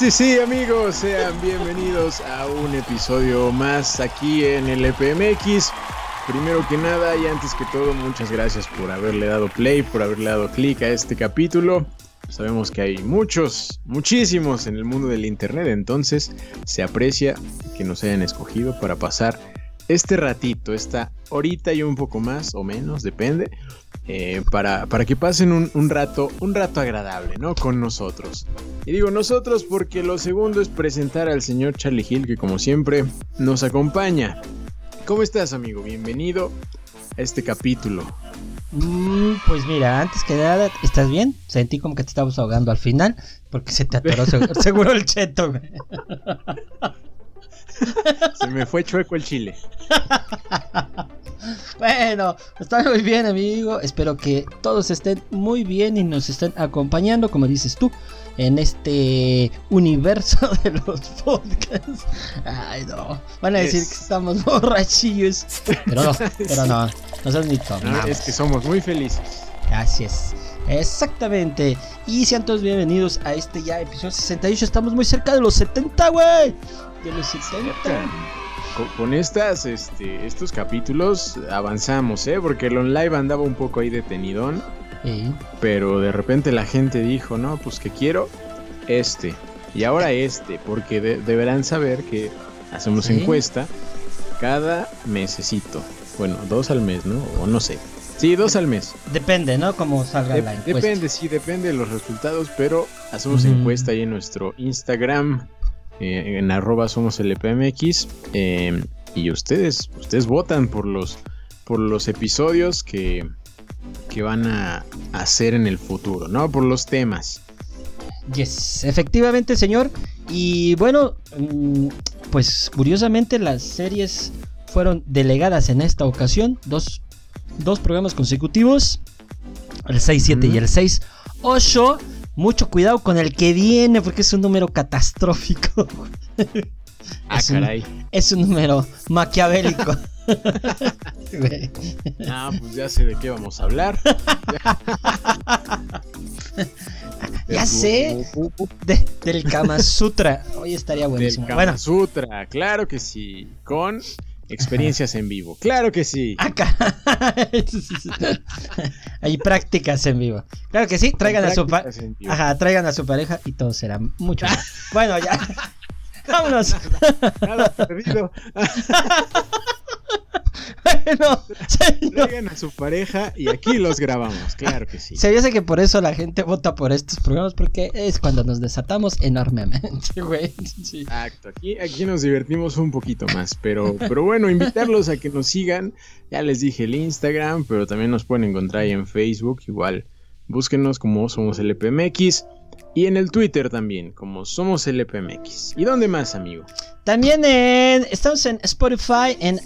Sí, sí, amigos, sean bienvenidos a un episodio más aquí en el EPMX. Primero que nada y antes que todo, muchas gracias por haberle dado play, por haberle dado clic a este capítulo. Sabemos que hay muchos, muchísimos en el mundo del Internet, entonces se aprecia que nos hayan escogido para pasar este ratito, esta horita y un poco más o menos, depende, eh, para, para, que pasen un, rato, un rato agradable, ¿no? Con nosotros. Y digo nosotros porque lo segundo es presentar al señor Charlie Hill, que como siempre nos acompaña. ¿Cómo estás, amigo? Bienvenido a este capítulo. Mm, pues mira, antes que nada, ¿estás bien? Sentí como que te estabas ahogando al final, porque se te atoró seguro, el cheto. Se me fue chueco el chile. Bueno, está muy bien, amigo. Espero que todos estén muy bien y nos estén acompañando, como dices tú, en este universo de los podcasts. Ay, no. Van a decir que estamos borrachillos. Pero no, pero no. No ni no, Es que somos muy felices. Así es. Exactamente. Y sean todos bienvenidos a este ya episodio 68. Estamos muy cerca de los 70, güey de los 70. Con, estas, este, estos capítulos avanzamos, ¿eh? Porque el online andaba un poco ahí detenidón. Pero de repente la gente dijo, no, pues que quiero este. Y ahora este, porque deberán saber que hacemos encuesta cada mesecito. Bueno, dos al mes, ¿no? O no sé. Sí, dos al mes. Depende, ¿no? Como salga la encuesta. Depende, sí, depende de los resultados, pero hacemos encuesta ahí en nuestro Instagram, eh, en arroba somos el EPMX. Eh, y ustedes, ustedes votan por los, por los episodios que, que van a hacer en el futuro, ¿no? Por los temas. Yes, efectivamente, señor. Y bueno, mm, pues curiosamente las series fueron delegadas en esta ocasión. Dos, dos programas consecutivos. El 6-7 y el 6-8. Mucho cuidado con el que viene porque es un número catastrófico. Ah, es caray. es un número maquiavélico. ah, pues ya sé de qué vamos a hablar. ya sé. del Kama Sutra. Hoy estaría buenísimo. Del Kama Sutra, claro que sí. Con Experiencias en vivo. Claro que sí. Acá. Hay prácticas en vivo. Claro que sí. Traigan a su Ajá, traigan a su pareja y todo será mucho bueno, ya. Vámonos. Nada perdido. bueno, Traigan a su pareja y aquí los grabamos, claro que sí. Se dice que por eso la gente vota por estos programas, porque es cuando nos desatamos enormemente, güey. Exacto, aquí, aquí nos divertimos un poquito más, pero, pero bueno, invitarlos a que nos sigan. Ya les dije el Instagram, pero también nos pueden encontrar ahí en Facebook, igual. Búsquenos como Somos LPMX. Y en el Twitter también, como Somos LPMX. ¿Y dónde más, amigo? También en, estamos en Spotify, en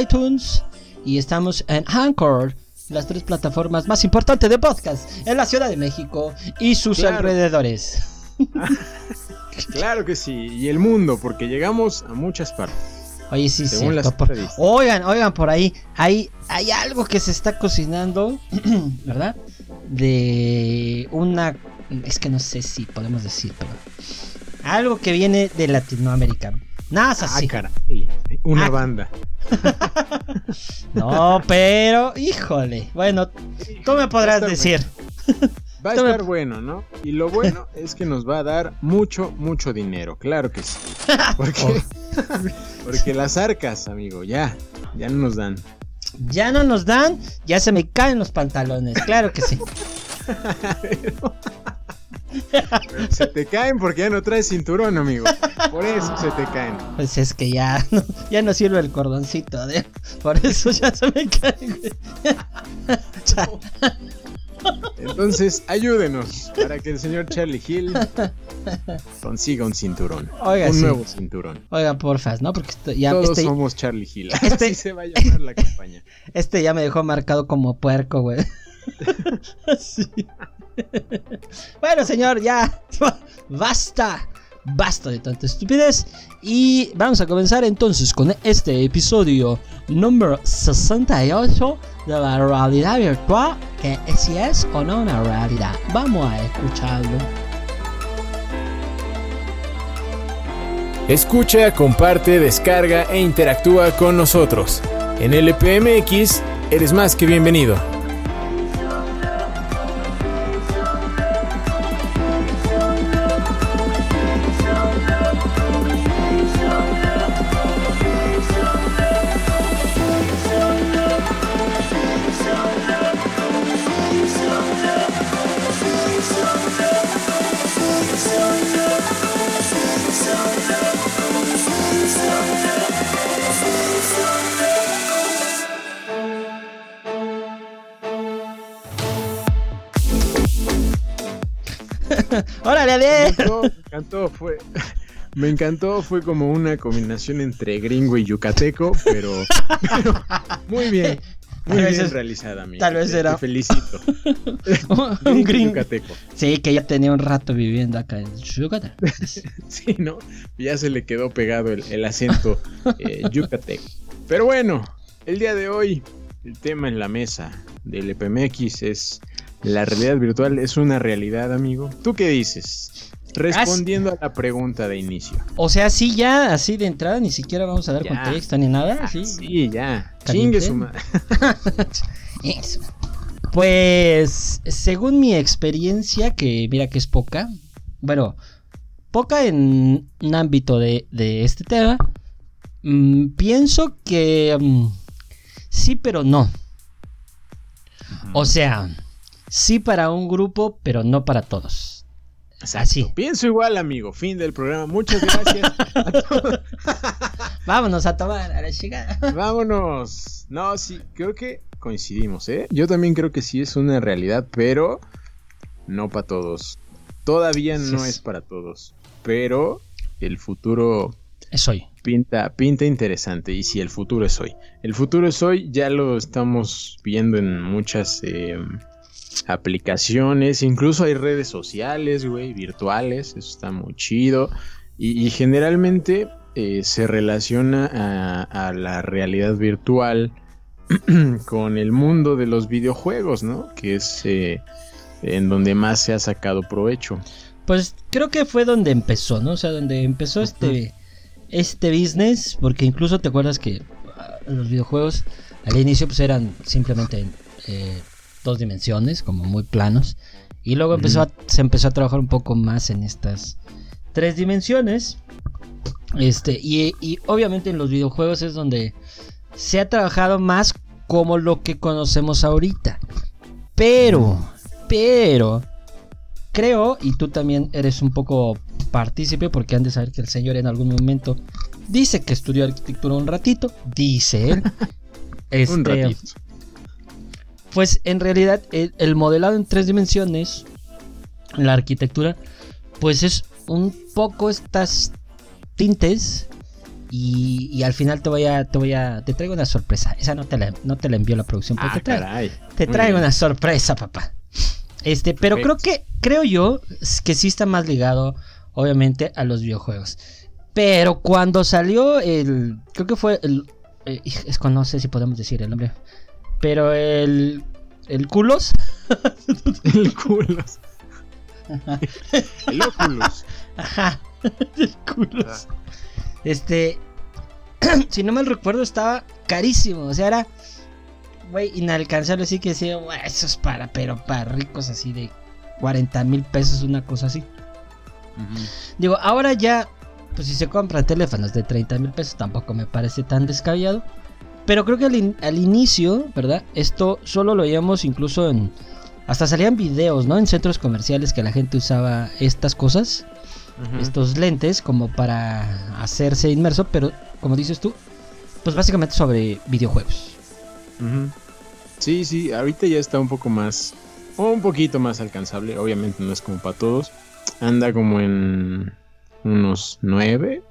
iTunes y estamos en Anchor, las tres plataformas más importantes de podcast en la Ciudad de México y sus alrededores. claro que sí, y el mundo, porque llegamos a muchas partes. Oye, sí, sí. Oigan, oigan, por ahí hay, hay algo que se está cocinando, ¿verdad? De una... Es que no sé si podemos decir, pero... Algo que viene de Latinoamérica. Nada así. Ah, Una ah. banda. no, pero, híjole. Bueno, tú me podrás decir. Va a estar bueno, ¿no? Y lo bueno es que nos va a dar mucho, mucho dinero, claro que sí. Porque, porque las arcas, amigo, ya, ya no nos dan. Ya no nos dan, ya se me caen los pantalones, claro que sí. se te caen porque ya no traes cinturón, amigo. Por eso se te caen. Pues es que ya no, ya no sirve el cordoncito. ¿eh? Por eso ya se me caen. Entonces, ayúdenos para que el señor Charlie Hill consiga un cinturón. un nuevo cinturón. Oiga, porfa, ¿no? Porque ya, Todos este somos Charlie Hill. Este, Así se va a llamar la campaña. Este ya me dejó marcado como puerco, güey. sí. bueno, señor, ya. Basta. basta de tanta estupidez. Y vamos a comenzar entonces con este episodio número 68 de la realidad virtual, que si es o no una realidad. Vamos a escucharlo. Escucha, comparte, descarga e interactúa con nosotros. En LPMX eres más que bienvenido. ¡Órale, Me encantó, me encantó, fue, me encantó, fue como una combinación entre gringo y yucateco, pero, pero muy bien, muy Tal bien es- realizada, amigo. tal vez era- Te felicito. un Gringo y gringo. yucateco. Sí, que ya tenía un rato viviendo acá en Yucatán. Sí, ¿no? Ya se le quedó pegado el, el acento eh, yucateco. Pero bueno, el día de hoy, el tema en la mesa del EPMX es la realidad virtual. ¿Es una realidad, amigo? ¿Tú qué dices? Respondiendo a la pregunta de inicio. O sea, sí, ya así de entrada, ni siquiera vamos a dar Ya. contexto ni nada. Sí. sí, ya. Chingue su madre. Eso. Pues, según mi experiencia, que mira que es poca, bueno, poca en un ámbito de, de este tema, mm, pienso que mm, sí, pero no. O sea, sí para un grupo, pero no para todos. Exacto. así. Pienso igual, amigo. Fin del programa. Muchas gracias. a todos. Vámonos a tomar a la llegada. Vámonos. No, sí, creo que coincidimos, ¿eh? Yo también creo que sí es una realidad, pero no para todos. Todavía Sí no es. es para todos, pero el futuro Es hoy. pinta, pinta interesante. Y si el futuro es hoy. El futuro es hoy, ya lo estamos viendo en muchas eh, aplicaciones. Incluso hay redes sociales, güey, virtuales. Eso está muy chido. Y, y generalmente eh, se relaciona a, a la realidad virtual con el mundo de los videojuegos, ¿no? Que es eh, en donde más se ha sacado provecho. Pues creo que fue donde empezó, ¿no? O sea, donde empezó este, este business, porque incluso te acuerdas que ah, los videojuegos al inicio pues eran simplemente eh, dos dimensiones, como muy planos, y luego empezó a- se empezó a trabajar un poco más en estas tres dimensiones, este, y, y obviamente en los videojuegos es donde se ha trabajado más como lo que conocemos ahorita, pero, pero creo, y tú también eres un poco partícipe, porque han de saber que el señor en algún momento dice que estudió arquitectura un ratito, dice él. Este, Un ratito. Pues en realidad el, el modelado en tres dimensiones, la arquitectura, pues es un poco estas tintes. Y, y al final te voy a, te voy a, te traigo una sorpresa. Esa no te la, no te la envió la producción, pero Ah, te traigo- caray. te traigo una sorpresa, papá. Este, pero creo que, creo yo, que sí está más ligado, obviamente, a los videojuegos. Pero cuando salió el, creo que fue el, eh, es no sé si podemos decir el nombre, pero el, el culos, El culos. El Oculus. ajá, el culos. Este, si no mal recuerdo, estaba carísimo, o sea, era, güey, inalcanzable, así que decía, "Güey, eso es para, pero para ricos así de 40 mil pesos, una cosa así. Digo, ahora ya, pues si se compran teléfonos de 30 mil pesos, tampoco me parece tan descabellado. Pero creo que al, in- al inicio, ¿verdad? Esto solo lo veíamos incluso en... Hasta salían videos, ¿no? En centros comerciales que la gente usaba estas cosas, estos lentes, como para hacerse inmerso, pero como dices tú, pues básicamente sobre videojuegos. Sí, sí, ahorita ya está un poco más, un poquito más alcanzable, obviamente no es como para todos, anda como en unos 9,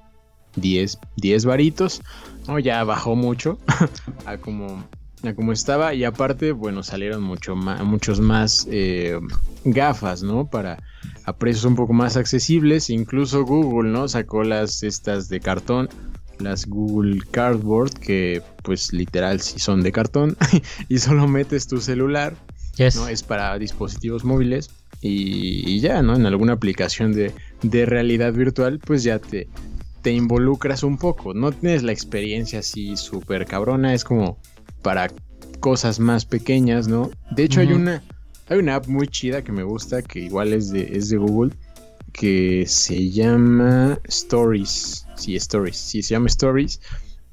10, 10 varitos, no, ya bajó mucho, a como a como estaba y aparte, bueno, salieron mucho más, muchos más eh, gafas, ¿no? Para a precios un poco más accesibles, incluso Google, ¿no? Sacó las estas de cartón, las Google Cardboard, que pues literal sí son de cartón y solo metes tu celular, ¿no? Es para dispositivos móviles y, ya, ¿no? En alguna aplicación de, de realidad virtual, pues ya te, te involucras un poco, no tienes la experiencia así súper cabrona, es como para cosas más pequeñas, ¿no? De hecho, hay una. Hay una app muy chida que me gusta, que igual es de, es de Google, que se llama Stories. Sí, Stories. Sí, se llama Stories.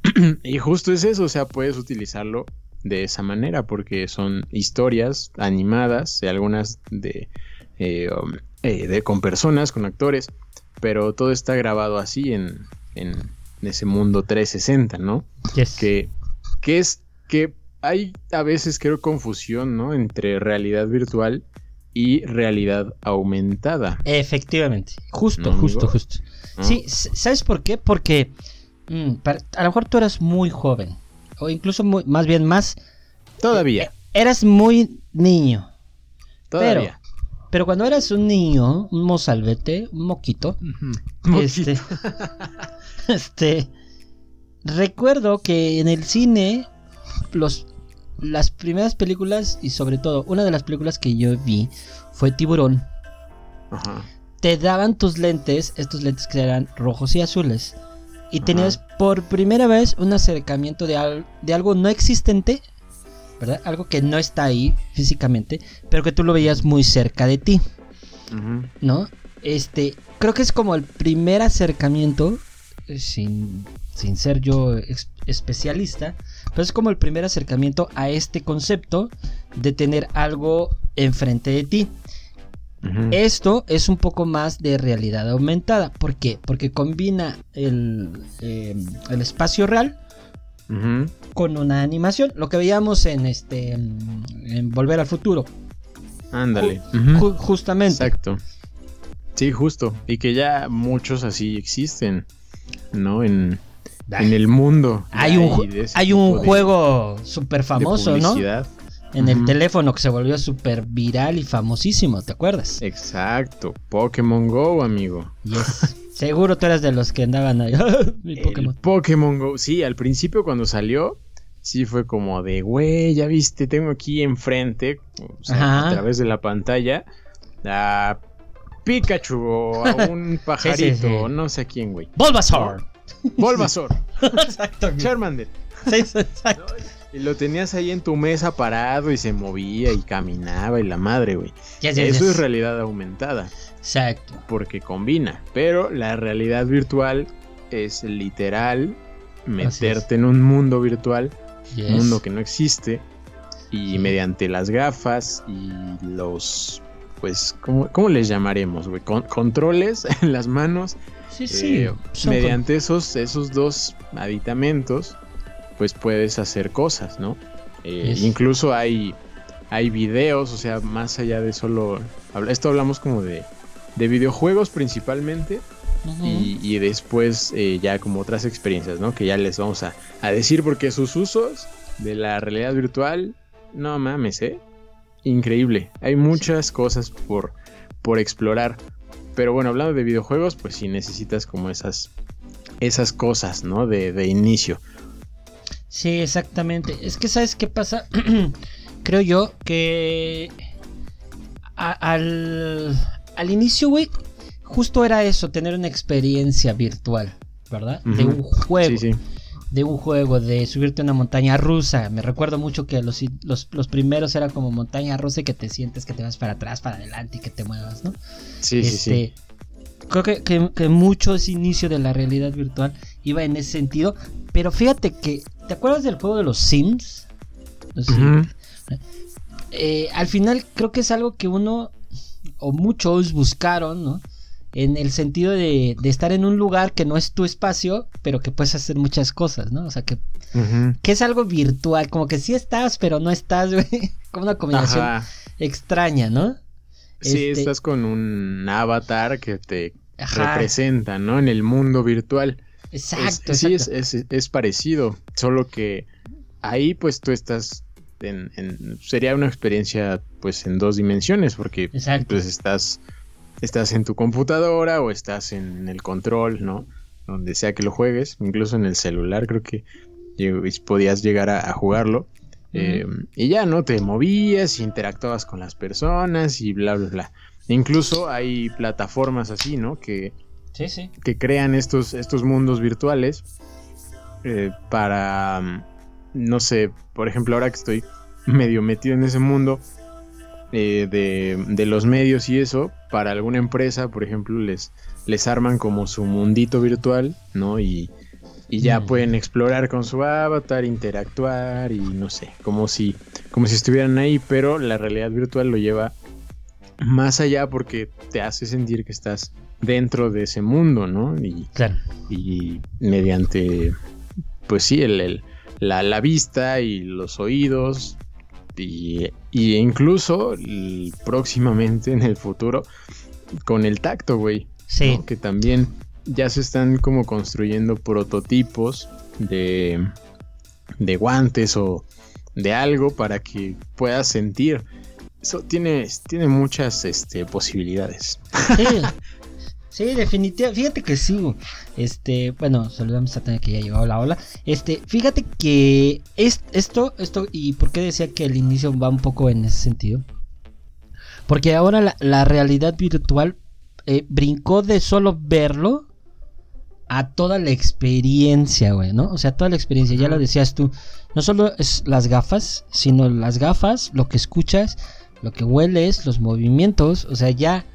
y justo es eso, o sea, puedes utilizarlo de esa manera, porque son historias animadas, algunas de, eh, um, eh, de con personas, con actores, pero todo está grabado así en, en ese mundo 360, ¿no? Que, que es que hay a veces creo confusión, ¿no? Entre realidad virtual y realidad aumentada. Efectivamente, justo, justo, justo. Sí, ¿sabes por qué? Porque mm, a lo mejor tú eras muy joven, o incluso más bien más... Todavía. Eh, eras muy niño. Todavía. Pero, cuando eras un niño, un mozalbete, un moquito, este, este, recuerdo que en el cine los, las primeras películas y sobre todo una de las películas que yo vi fue Tiburón. Te daban tus lentes, estos lentes que eran rojos y azules. Y tenías por primera vez un acercamiento de, de algo no existente, ¿verdad? Algo que no está ahí físicamente, pero que tú lo veías muy cerca de ti. ¿No? Este, creo que es como el primer acercamiento, eh, sin, sin ser yo especialista, pero es como el primer acercamiento a este concepto de tener algo enfrente de ti. Esto es un poco más de realidad aumentada. ¿Por qué? Porque combina el, em, espacio real con una animación. Lo que veíamos en este en Volver al Futuro. Ándale. justamente. Exacto. Sí, justo. Y que ya muchos así existen. ¿No? En, en el mundo. Hay un, hay un juego súper famoso, ¿no? En el teléfono que se volvió súper viral y famosísimo, ¿te acuerdas? Exacto, Pokémon Go, amigo. Yes. Seguro tú eras de los que andaban ahí. Mi Pokémon. Pokémon Go, sí, al principio cuando salió, sí fue como de, güey, ya viste, tengo aquí enfrente, a través de la pantalla, a Pikachu o a un pajarito, no sé quién, güey. Bulbasaur. Bulbasaur. exacto. Charmander. Sí, exacto. Y lo tenías ahí en tu mesa parado y se movía y caminaba y la madre, güey. Eso es realidad aumentada. Exacto. Porque combina. Pero la realidad virtual es literal meterte en un mundo virtual, un mundo que no existe, y mediante las gafas y los, pues, ¿cómo, cómo les llamaremos, güey? controles en las manos Sí, sí. Eh, mediante esos, esos dos aditamentos, pues puedes hacer cosas, ¿no? Eh, incluso hay, hay videos, o sea, más allá de solo... Esto hablamos como de, de videojuegos principalmente. y, después eh, ya como otras experiencias, ¿no? Que ya les vamos a, a, decir porque sus usos de la realidad virtual, no mames, ¿eh? Increíble. Hay muchas cosas por, por explorar. Pero bueno, hablando de videojuegos, pues sí necesitas como esas, esas cosas, ¿no? De, inicio. Sí, exactamente. Es que, ¿sabes qué pasa? Creo yo que al, al inicio, güey, justo era eso, tener una experiencia virtual, ¿verdad? De un juego. Sí, sí de un juego, de subirte a una montaña rusa. Me recuerdo mucho que los, los, primeros era como montaña rusa y que te sientes que te vas para atrás, para adelante y que te muevas, ¿no? Sí, sí, sí. Este, creo que, que, mucho ese inicio de la realidad virtual iba en ese sentido. Pero fíjate que, ¿te acuerdas del juego de los Sims? Eh, al final creo que es algo que uno o muchos buscaron, ¿no? en el sentido de, estar en un lugar que no es tu espacio, pero que puedes hacer muchas cosas, ¿no? O sea, que, que es algo virtual, como que sí estás, pero no estás, güey. Como una combinación extraña, ¿no? Sí, este estás con un avatar que te representa, ¿no? En el mundo virtual. Exacto. sí, es, es, parecido, solo que ahí pues tú estás en, sería una experiencia pues en dos dimensiones porque pues estás estás en tu computadora o estás en el control, ¿no? Donde sea que lo juegues, incluso en el celular creo que podías llegar a, jugarlo. Eh, y ya, ¿no? Te movías, interactuabas con las personas y bla, bla, bla. Incluso hay plataformas así, ¿no? Que, que crean estos, estos mundos virtuales eh, para, no sé, por ejemplo, ahora que estoy medio metido en ese mundo eh, de, los medios y eso, para alguna empresa, por ejemplo, les, les arman como su mundito virtual, ¿no? Y, y ya mm. pueden explorar con su avatar, interactuar y no sé, como si, como si estuvieran ahí, pero la realidad virtual lo lleva más allá porque te hace sentir que estás dentro de ese mundo, ¿no? Y, claro. y mediante, pues sí, el, la, vista y los oídos y, incluso próximamente en el futuro con el tacto, güey. Sí. Que también ya se están como construyendo prototipos de, de guantes o de algo para que puedas sentir eso tiene, tiene muchas este, posibilidades. Sí, sí, definitivamente. Fíjate que sí. Este, bueno, saludamos a Tania que ya llegado la ola. Este, fíjate que es, esto, esto, y por qué decía que el inicio va un poco en ese sentido. Porque ahora la, realidad virtual eh, brincó de solo verlo a toda la experiencia, güey, ¿no? O sea, toda la experiencia, ya lo decías tú. No solo es las gafas, sino las gafas, lo que escuchas, lo que hueles, los movimientos, o sea, ya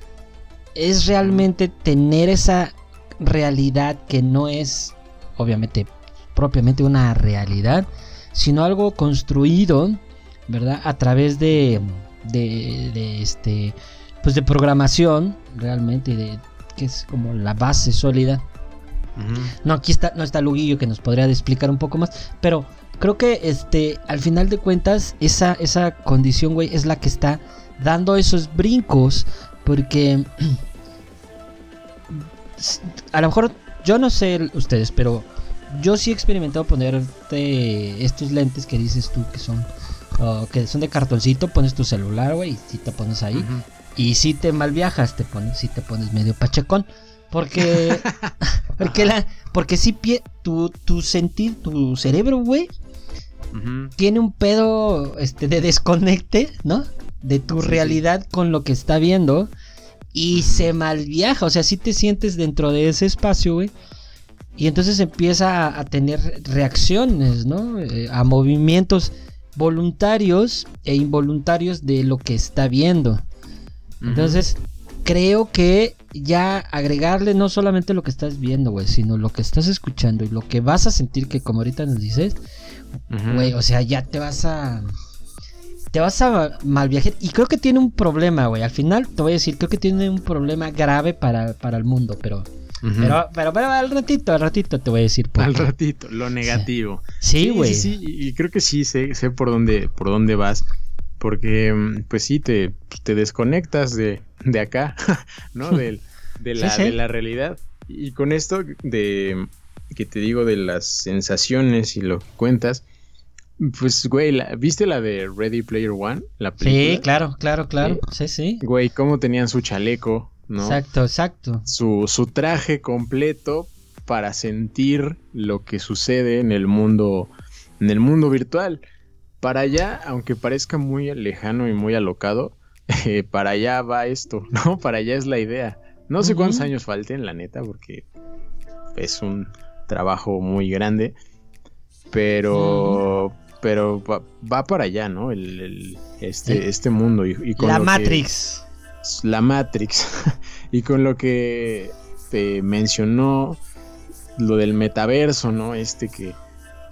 es realmente tener esa realidad que no es, obviamente, propiamente una realidad, sino algo construido, ¿verdad? A través de, de, este, pues de programación, realmente, de, que es como la base sólida. No, aquí está, no está Luguillo que nos podría explicar un poco más, pero creo que este, al final de cuentas, esa, esa condición, güey, es la que está dando esos brincos. Porque a lo mejor yo no sé ustedes, pero yo sí he experimentado ponerte estos lentes que dices tú que son que son de cartoncito, pones tu celular, güey, y si te pones ahí. Y si te mal viajas, te pones, si te pones medio pachecón. Porque, porque la, porque si pie, tu, tu sentir, tu cerebro, güey, tiene un pedo este, de desconecte, ¿no? De tu realidad con lo que está viendo. Y se malviaja, o sea, si te sientes dentro de ese espacio, güey. Y entonces empieza a, tener reacciones, ¿no? Eh, a movimientos voluntarios e involuntarios de lo que está viendo. Entonces, creo que ya agregarle no solamente lo que estás viendo, güey, sino lo que estás escuchando y lo que vas a sentir que como ahorita nos dices, Güey, o sea, ya te vas a. Te vas a mal viajar. Y creo que tiene un problema, güey. Al final te voy a decir, creo que tiene un problema grave para, el mundo, pero. pero, pero, al ratito, al ratito te voy a decir. Al ratito, lo negativo. Sí, güey. Sí, y creo que sí sé, sé por dónde, por dónde vas. Porque, mm, pues sí, te, te desconectas de, de acá, ¿no? De, de, la, de la realidad. Y con esto de que te digo de las sensaciones y lo que cuentas, pues, güey, ¿viste la de Ready Player One? La Sí, claro, claro, claro. Sí, sí. Güey, cómo tenían su chaleco, ¿no? Exacto, exacto. Su, su traje completo para sentir lo que sucede en el mundo, en el mundo virtual. Para allá, aunque parezca muy lejano y muy alocado, eh, para allá va esto, ¿no? Para allá es la idea. No sé cuántos años falten, la neta, porque es un, trabajo muy grande, pero, pero va, para allá, ¿no? El, este, este mundo y, con la Matrix. la Matrix y con lo que te mencionó lo del metaverso, ¿no? Este que,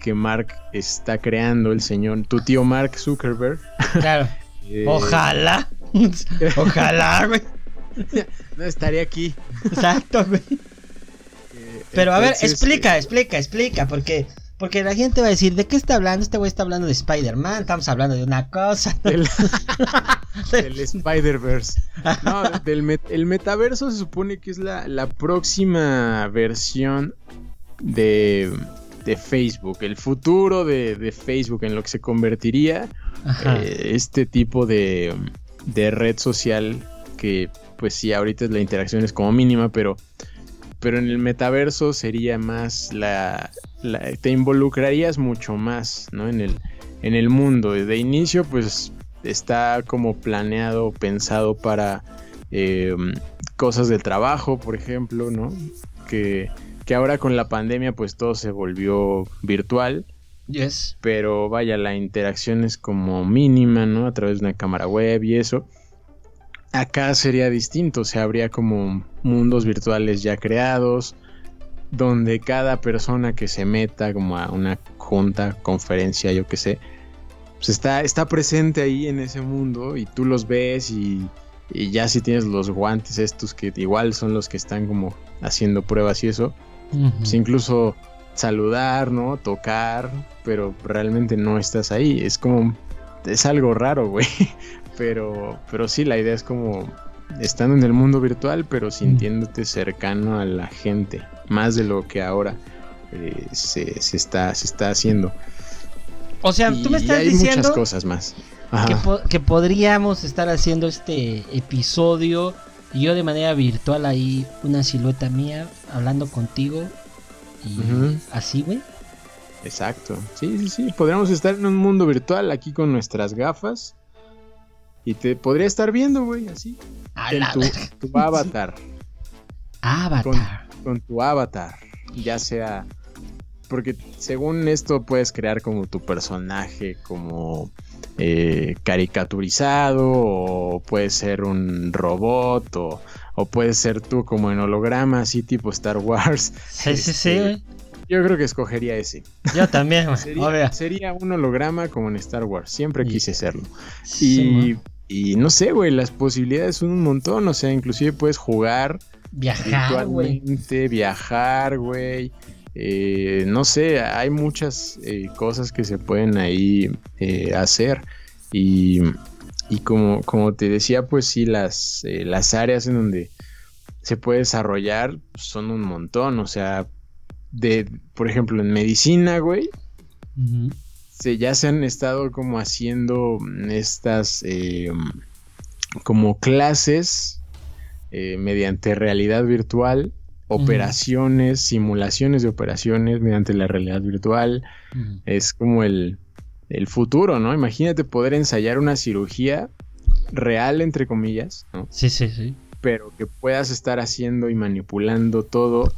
que Mark está creando, el señor, tu tío Mark Zuckerberg. Claro. Eh, Ojalá. Ojalá, güey. No estaría aquí. Exacto, güey. Pero a ver, explica, explica, explica, porque porque la gente va a decir, ¿de qué está hablando? Este güey está hablando de Spider-Man, estamos hablando de una cosa. Del, Spider-Verse. No, del el metaverso se supone que es la, próxima versión de, Facebook, el futuro de, Facebook en lo que se convertiría eh, este tipo de, de, red social que pues sí, ahorita la interacción es como mínima, pero, pero en el metaverso sería más la, te involucrarías mucho más, ¿no? En el, en el mundo. De inicio pues está como planeado, pensado para em, cosas del trabajo, por ejemplo, ¿no? Que, que ahora con la pandemia pues todo se volvió virtual. Yes. Pero vaya, la interacción es como mínima, ¿no? A través de una cámara web y eso. Acá sería distinto, o sea, habría como mundos virtuales ya creados, donde cada persona que se meta como a una junta, conferencia, yo qué sé, pues está, está presente ahí en ese mundo y tú los ves y, y ya si tienes los guantes estos que igual son los que están como haciendo pruebas y eso, pues incluso saludar, ¿no? Tocar, pero realmente no estás ahí. Es como, es algo raro, güey. Pero, pero sí, la idea es como estando en el mundo virtual, pero sintiéndote cercano a la gente, más de lo que ahora eh, se, está, se está haciendo. O sea, tú me estás diciendo muchas cosas más. Que, que, podríamos estar haciendo este episodio y yo de manera virtual ahí una silueta mía hablando contigo y así, güey. Exacto. Sí, sí, sí. Podríamos estar en un mundo virtual aquí con nuestras gafas. Y te podría estar viendo, güey, así. En tu, tu, avatar. Avatar. Con, tu avatar. Ya sea. Porque según esto puedes crear como tu personaje, como eh, caricaturizado, o puede ser un robot, o, o puede ser tú como en holograma, así tipo Star Wars. Sí, sí, sí. Este, yo creo que escogería ese. Yo también, sería, sería, un holograma como en Star Wars. Siempre quise serlo. y, y, no sé, güey, las posibilidades son un montón. O sea, inclusive puedes jugar. Viajar, güey. Viajar, güey. Eh, no sé, hay muchas eh, cosas que se pueden ahí eh, hacer. Y, y como, como te decía, pues sí, las, las áreas en donde se puede desarrollar son un montón. O sea, de, por ejemplo, en medicina, güey, se, ya se han estado como haciendo estas eh, como clases eh, mediante realidad virtual, operaciones, simulaciones de operaciones mediante la realidad virtual. Es como el, el futuro, ¿no? Imagínate poder ensayar una cirugía real, entre comillas, ¿no? Sí, sí, sí. Pero que puedas estar haciendo y manipulando todo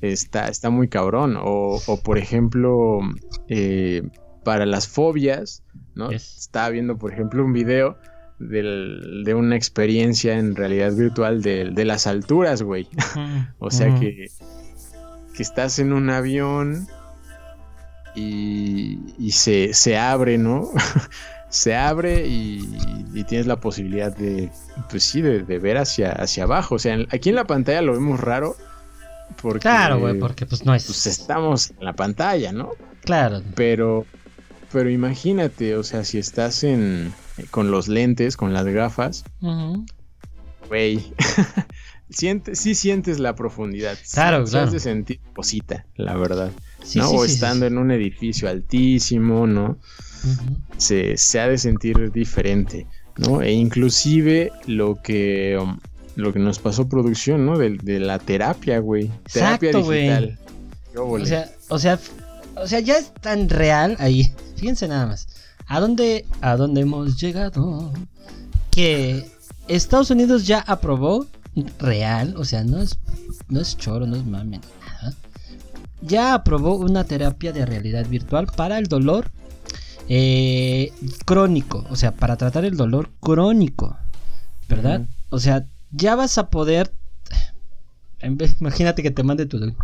está, está muy cabrón. O, por ejemplo, eh, para las fobias, ¿no? Estaba viendo, por ejemplo, un video de una experiencia en realidad virtual de, las alturas, güey. o sea que, que estás en un avión y, y se, se abre, ¿no? se abre y, y, tienes la posibilidad de, pues sí, de, de, ver hacia, hacia abajo. O sea, aquí en la pantalla lo vemos raro, claro, güey, porque pues no es. Pues estamos en la pantalla, ¿no? Claro. Pero, pero imagínate, o sea, si estás en con los lentes, con las gafas, güey, sí sientes la profundidad. Claro, sí, claro. de sentir cosita, la verdad. ¿no? o estando en un edificio altísimo, ¿no? se, se, ha de sentir diferente, ¿no? E inclusive lo que um, lo que nos pasó producción, ¿no? De, la terapia, güey. Terapia digital. O sea, o sea, o sea, ya es tan real ahí. Fíjense nada más. ¿A dónde, a dónde hemos llegado? Que Estados Unidos ya aprobó real, o sea, no es, no es choro, no es mame, nada. Ya aprobó una terapia de realidad virtual para el dolor eh, crónico, o sea, para tratar el dolor crónico, ¿verdad? O sea, ya vas a poder. Imagínate que te mande tu.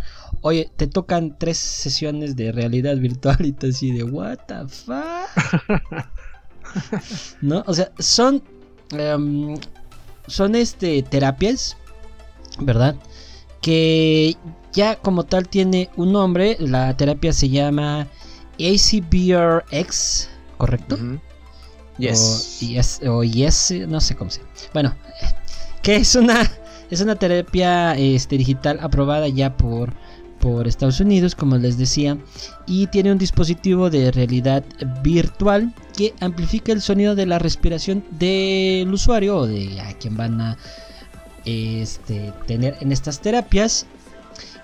Oye, te tocan tres sesiones de realidad virtual y te así de, ¿What the fuck? ¿No? O sea, son. Em, son este terapias, ¿verdad? Que ya como tal tiene un nombre. La terapia se llama ACBRX, ¿correcto? Yes. O yes, o yes, no sé cómo se. Bueno, que es una es una terapia este, digital aprobada ya por por Estados Unidos, como les decía, y tiene un dispositivo de realidad virtual que amplifica el sonido de la respiración del usuario o de a quien van a este, tener en estas terapias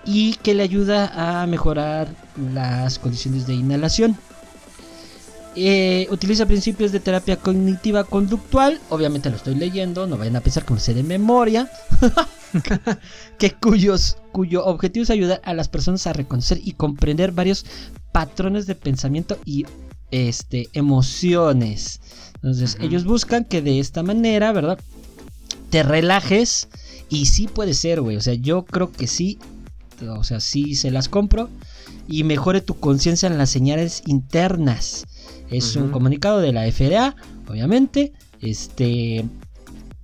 y que le ayuda a mejorar las condiciones de inhalación. Eh, utiliza principios de terapia cognitiva conductual. Obviamente lo estoy leyendo, no vayan a pensar que lo sé de memoria. que cuyos, cuyo objetivo es ayudar a las personas a reconocer y comprender varios patrones de pensamiento y este, emociones. Entonces, ellos buscan que de esta manera, ¿verdad? Te relajes. Y sí puede ser, güey. O sea, yo creo que sí. O sea, sí se las compro. Y mejore tu conciencia en las señales internas. Es un comunicado de la FDA, obviamente. Este.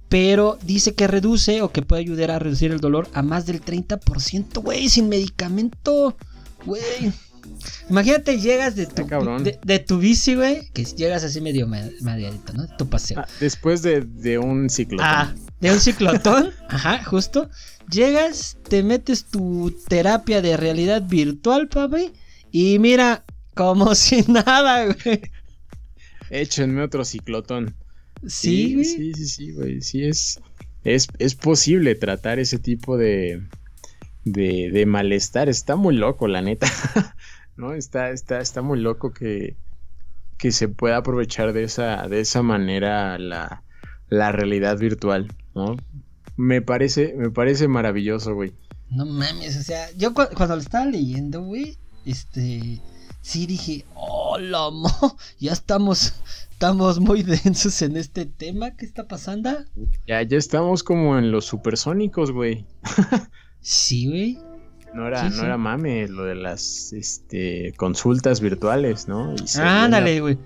Pero dice que reduce o que puede ayudar a reducir el dolor a más del 30%, güey, sin medicamento. Güey. Imagínate, llegas de tu, de, tu bici, güey, que llegas así medio mediadito, ¿no? Tu paseo. Ah, después de, un ciclotón. Ah, de un ciclotón, ajá, justo. Llegas, te metes tu terapia de realidad virtual, papi, y mira, como si nada, güey. Échenme otro ciclotón. Sí, sí, sí, sí, güey. Sí, es, es, es posible tratar ese tipo de, de, de malestar. Está muy loco, la neta. ¿No? Está, está, está muy loco que, que se pueda aprovechar de esa, de esa manera la, la realidad virtual, ¿no? Me parece, me parece maravilloso, güey. No mames, o sea, yo cuando lo estaba leyendo, güey, este, sí dije, oh, lomo, ya estamos, estamos muy densos en este tema. ¿Qué está pasando? Ya, ya estamos como en los supersónicos, güey. sí, güey. No era, no era mame lo de las este, consultas virtuales, ¿no? Ándale, güey.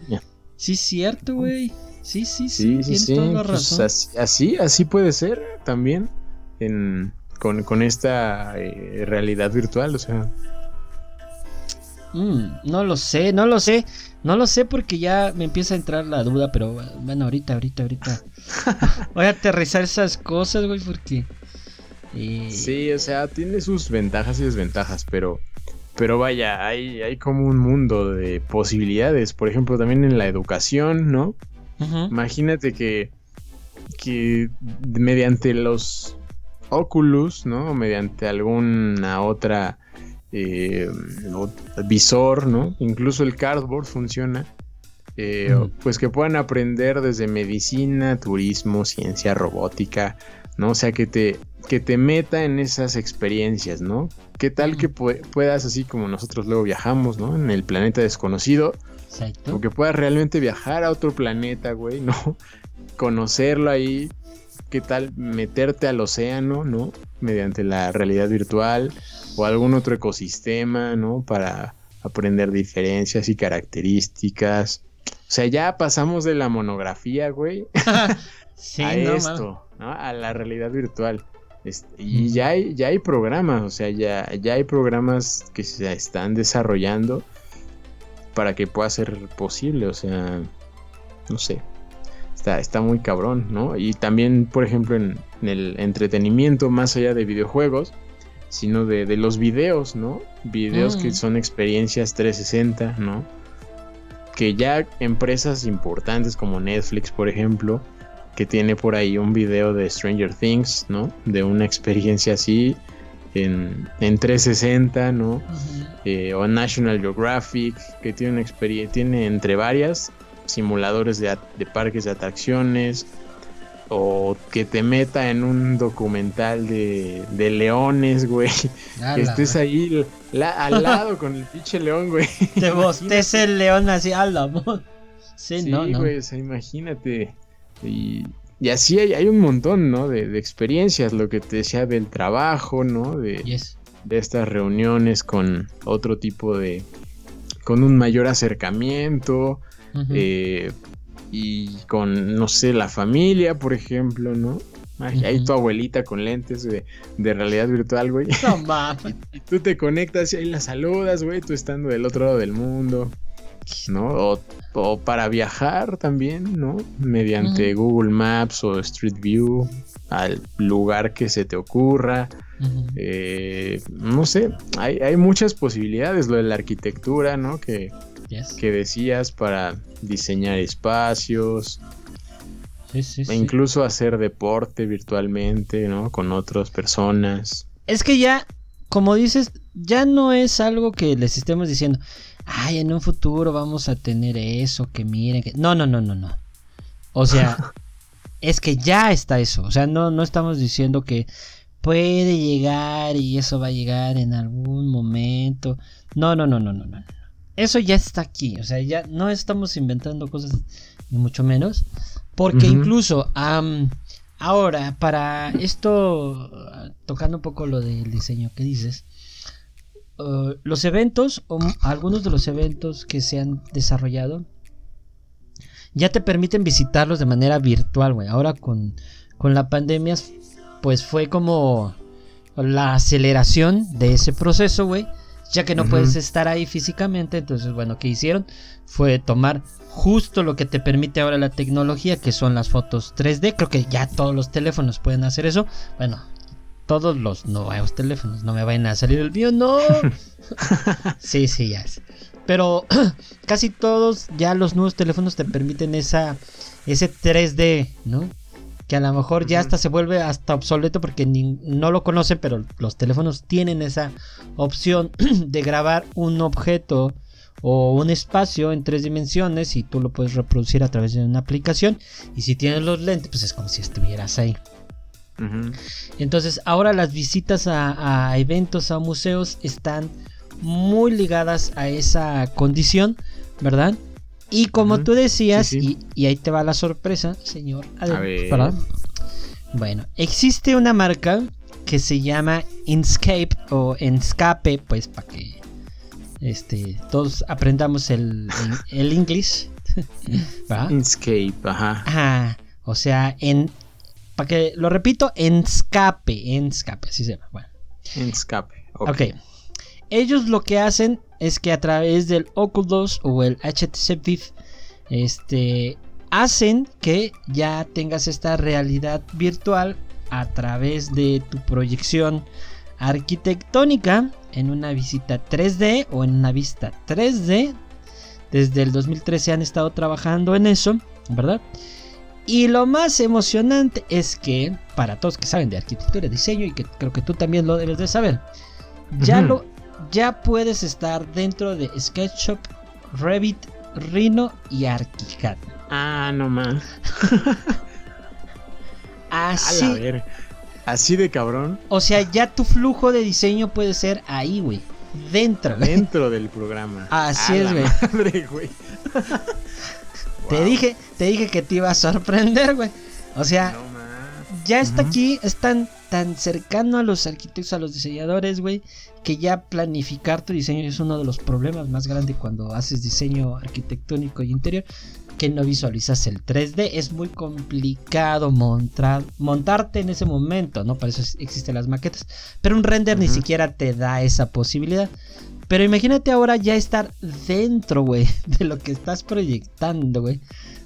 Sí, cierto, güey. Sí, sí, sí. Sí, sí, Toda la pues razón. así, así, puede ser también en, con, esta eh, realidad virtual, o sea. Mm, no lo sé, no lo sé. No lo sé porque ya me empieza a entrar la duda, pero bueno, ahorita, ahorita, ahorita. Voy a aterrizar esas cosas, güey, porque... Eh, sí, o sea, tiene sus ventajas y desventajas, pero... Pero vaya, hay, hay como un mundo de posibilidades. Por ejemplo, también en la educación, ¿no? Imagínate que, que mediante los Oculus, ¿no? O mediante alguna otra eh, visor, ¿no? Incluso el cardboard funciona. Eh, pues que puedan aprender desde medicina, turismo, ciencia, robótica, ¿no? O sea, que te, que te meta en esas experiencias, ¿no? ¿Qué tal que puedas, así como nosotros luego viajamos, ¿no? En el planeta desconocido. Exacto. O que puedas realmente viajar a otro planeta, güey, ¿no? Conocerlo ahí. ¿Qué tal meterte al océano, ¿no? Mediante la realidad virtual o algún otro ecosistema, ¿no? Para aprender diferencias y características. O sea, ya pasamos de la monografía, güey, a esto, ¿no? A la realidad virtual. y ya hay, ya hay programas, o sea, ya, ya hay programas que se están desarrollando para que pueda ser posible, o sea, no sé. Está, está muy cabrón, ¿no? Y también, por ejemplo, en el entretenimiento, más allá de videojuegos, sino de, los videos, ¿no? Videos que mm. son experiencias 360, ¿no? Que ya empresas importantes como Netflix, por ejemplo, que tiene por ahí un video de Stranger Things, ¿no? De una experiencia así en, 360, ¿no? Eh, o National Geographic, que tiene una experiencia, tiene entre varias simuladores de, de parques de atracciones, o que te meta en un documental de, de leones, güey. que estés ahí al lado con el pinche león, güey. Te bostes el león así al amor. Sí, no, güey, o sea, imagínate. Y, y así hay, hay, un montón, ¿no? De, de, experiencias, lo que te decía del trabajo, ¿no? De, de estas reuniones con otro tipo de... con un mayor acercamiento. Eh, y con, no sé, la familia, por ejemplo, ¿no? Ahí tu abuelita con lentes de, realidad virtual, güey. No mames. tú te conectas y ahí la saludas, güey, tú estando del otro lado del mundo, ¿no? O o para viajar también, ¿no? Mediante Google Maps o Street View al lugar que se te ocurra. Eh, no sé, hay, muchas posibilidades. Lo de la arquitectura, ¿no? Que, que decías para diseñar espacios. e incluso hacer deporte virtualmente, ¿no? Con otras personas. Es que ya, como dices, ya no es algo que les estemos diciendo ay, en un futuro vamos a tener eso, que miren, que... No, no, no, no, no. O sea, es que ya está eso. O sea, no, no estamos diciendo que puede llegar y eso va a llegar en algún momento. No, no, no, no, no, no. Eso ya está aquí. O sea, ya no estamos inventando cosas, ni mucho menos. Porque incluso ahora, para esto, tocando un poco lo del diseño que dices, Uh, los eventos, o algunos de los eventos que se han desarrollado, ya te permiten visitarlos de manera virtual, güey. Ahora con, con la pandemia, pues fue como la aceleración de ese proceso, güey. Ya que no puedes estar ahí físicamente. Entonces, bueno, ¿qué hicieron? Fue tomar justo lo que te permite ahora la tecnología, que son las fotos 3D. Creo que ya todos los teléfonos pueden hacer eso. Bueno, todos los nuevos teléfonos. No me vayan a salir el mío, no. sí, sí, ya es. Pero casi todos ya los nuevos teléfonos te permiten esa ese 3D, ¿no? Que a lo mejor ya hasta se vuelve hasta obsoleto porque no lo conocen, pero los teléfonos tienen esa opción de grabar un objeto o un espacio en tres dimensiones y tú lo puedes reproducir a través de una aplicación. Y si tienes los lentes, pues es como si estuvieras ahí. Entonces ahora las visitas a, eventos, a museos están muy ligadas a esa condición, ¿verdad? Y como tú decías, Y, ahí te va la sorpresa, señor. A Bueno, existe una marca que se llama Inscape o Enscape, pues para que este, todos aprendamos el, el, inglés. Inscape, ajá. Ajá. O sea, en para que lo repito, Enscape. Enscape, así se llama. Bueno. Enscape. ok. Ellos lo que hacen es que a través del Oculus o el HTC Vive, este, hacen que ya tengas esta realidad virtual a través de tu proyección arquitectónica en una visita 3D o en una vista 3D. Desde el 2013 han estado trabajando en eso, ¿verdad? Y lo más emocionante es que, para todos que saben de arquitectura y diseño, y que creo que tú también lo debes de saber, ya, lo, ya puedes estar dentro de SketchUp, Revit, Rhino y ArchiCAD. Ah, no más. Así. A ver. Así de cabrón. O sea, ya tu flujo de diseño puede ser ahí, güey. Dentro. Dentro del programa. Así es, güey. Te dije, te dije que te iba a sorprender, güey. O sea, ya está aquí, es tan, cercano a los arquitectos, a los diseñadores, güey, que ya planificar tu diseño es uno de los problemas más grandes cuando haces diseño arquitectónico y interior, que no visualizas el 3D. Es muy complicado montar, montarte en ese momento, ¿no? Para eso existen las maquetas. Pero un render ni siquiera te da esa posibilidad. Pero imagínate ahora ya estar dentro, güey, de lo que estás proyectando, güey.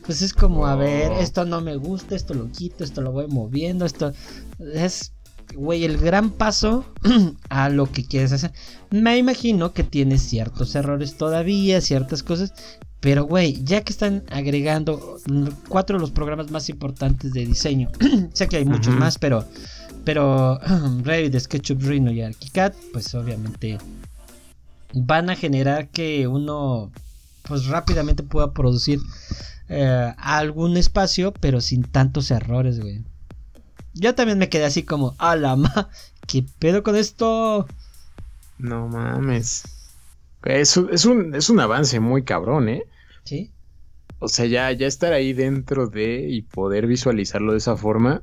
Pues es como, a ver, oh. esto no me gusta, esto lo quito, esto lo voy moviendo, esto es, güey, el gran paso a lo que quieres hacer. Me imagino que tienes ciertos errores todavía, ciertas cosas, pero, güey, ya que están agregando cuatro de los programas más importantes de diseño, sé que hay muchos más, pero, pero Revit, SketchUp, Rhino y ArchiCAD, pues obviamente van a generar que uno pues rápidamente pueda producir eh, algún espacio, pero sin tantos errores, güey. Yo también me quedé así como, a la ma, ¿qué pedo con esto? No mames. Es, es, un, es un avance muy cabrón, ¿eh? Sí. O sea, ya, ya estar ahí dentro de y poder visualizarlo de esa forma.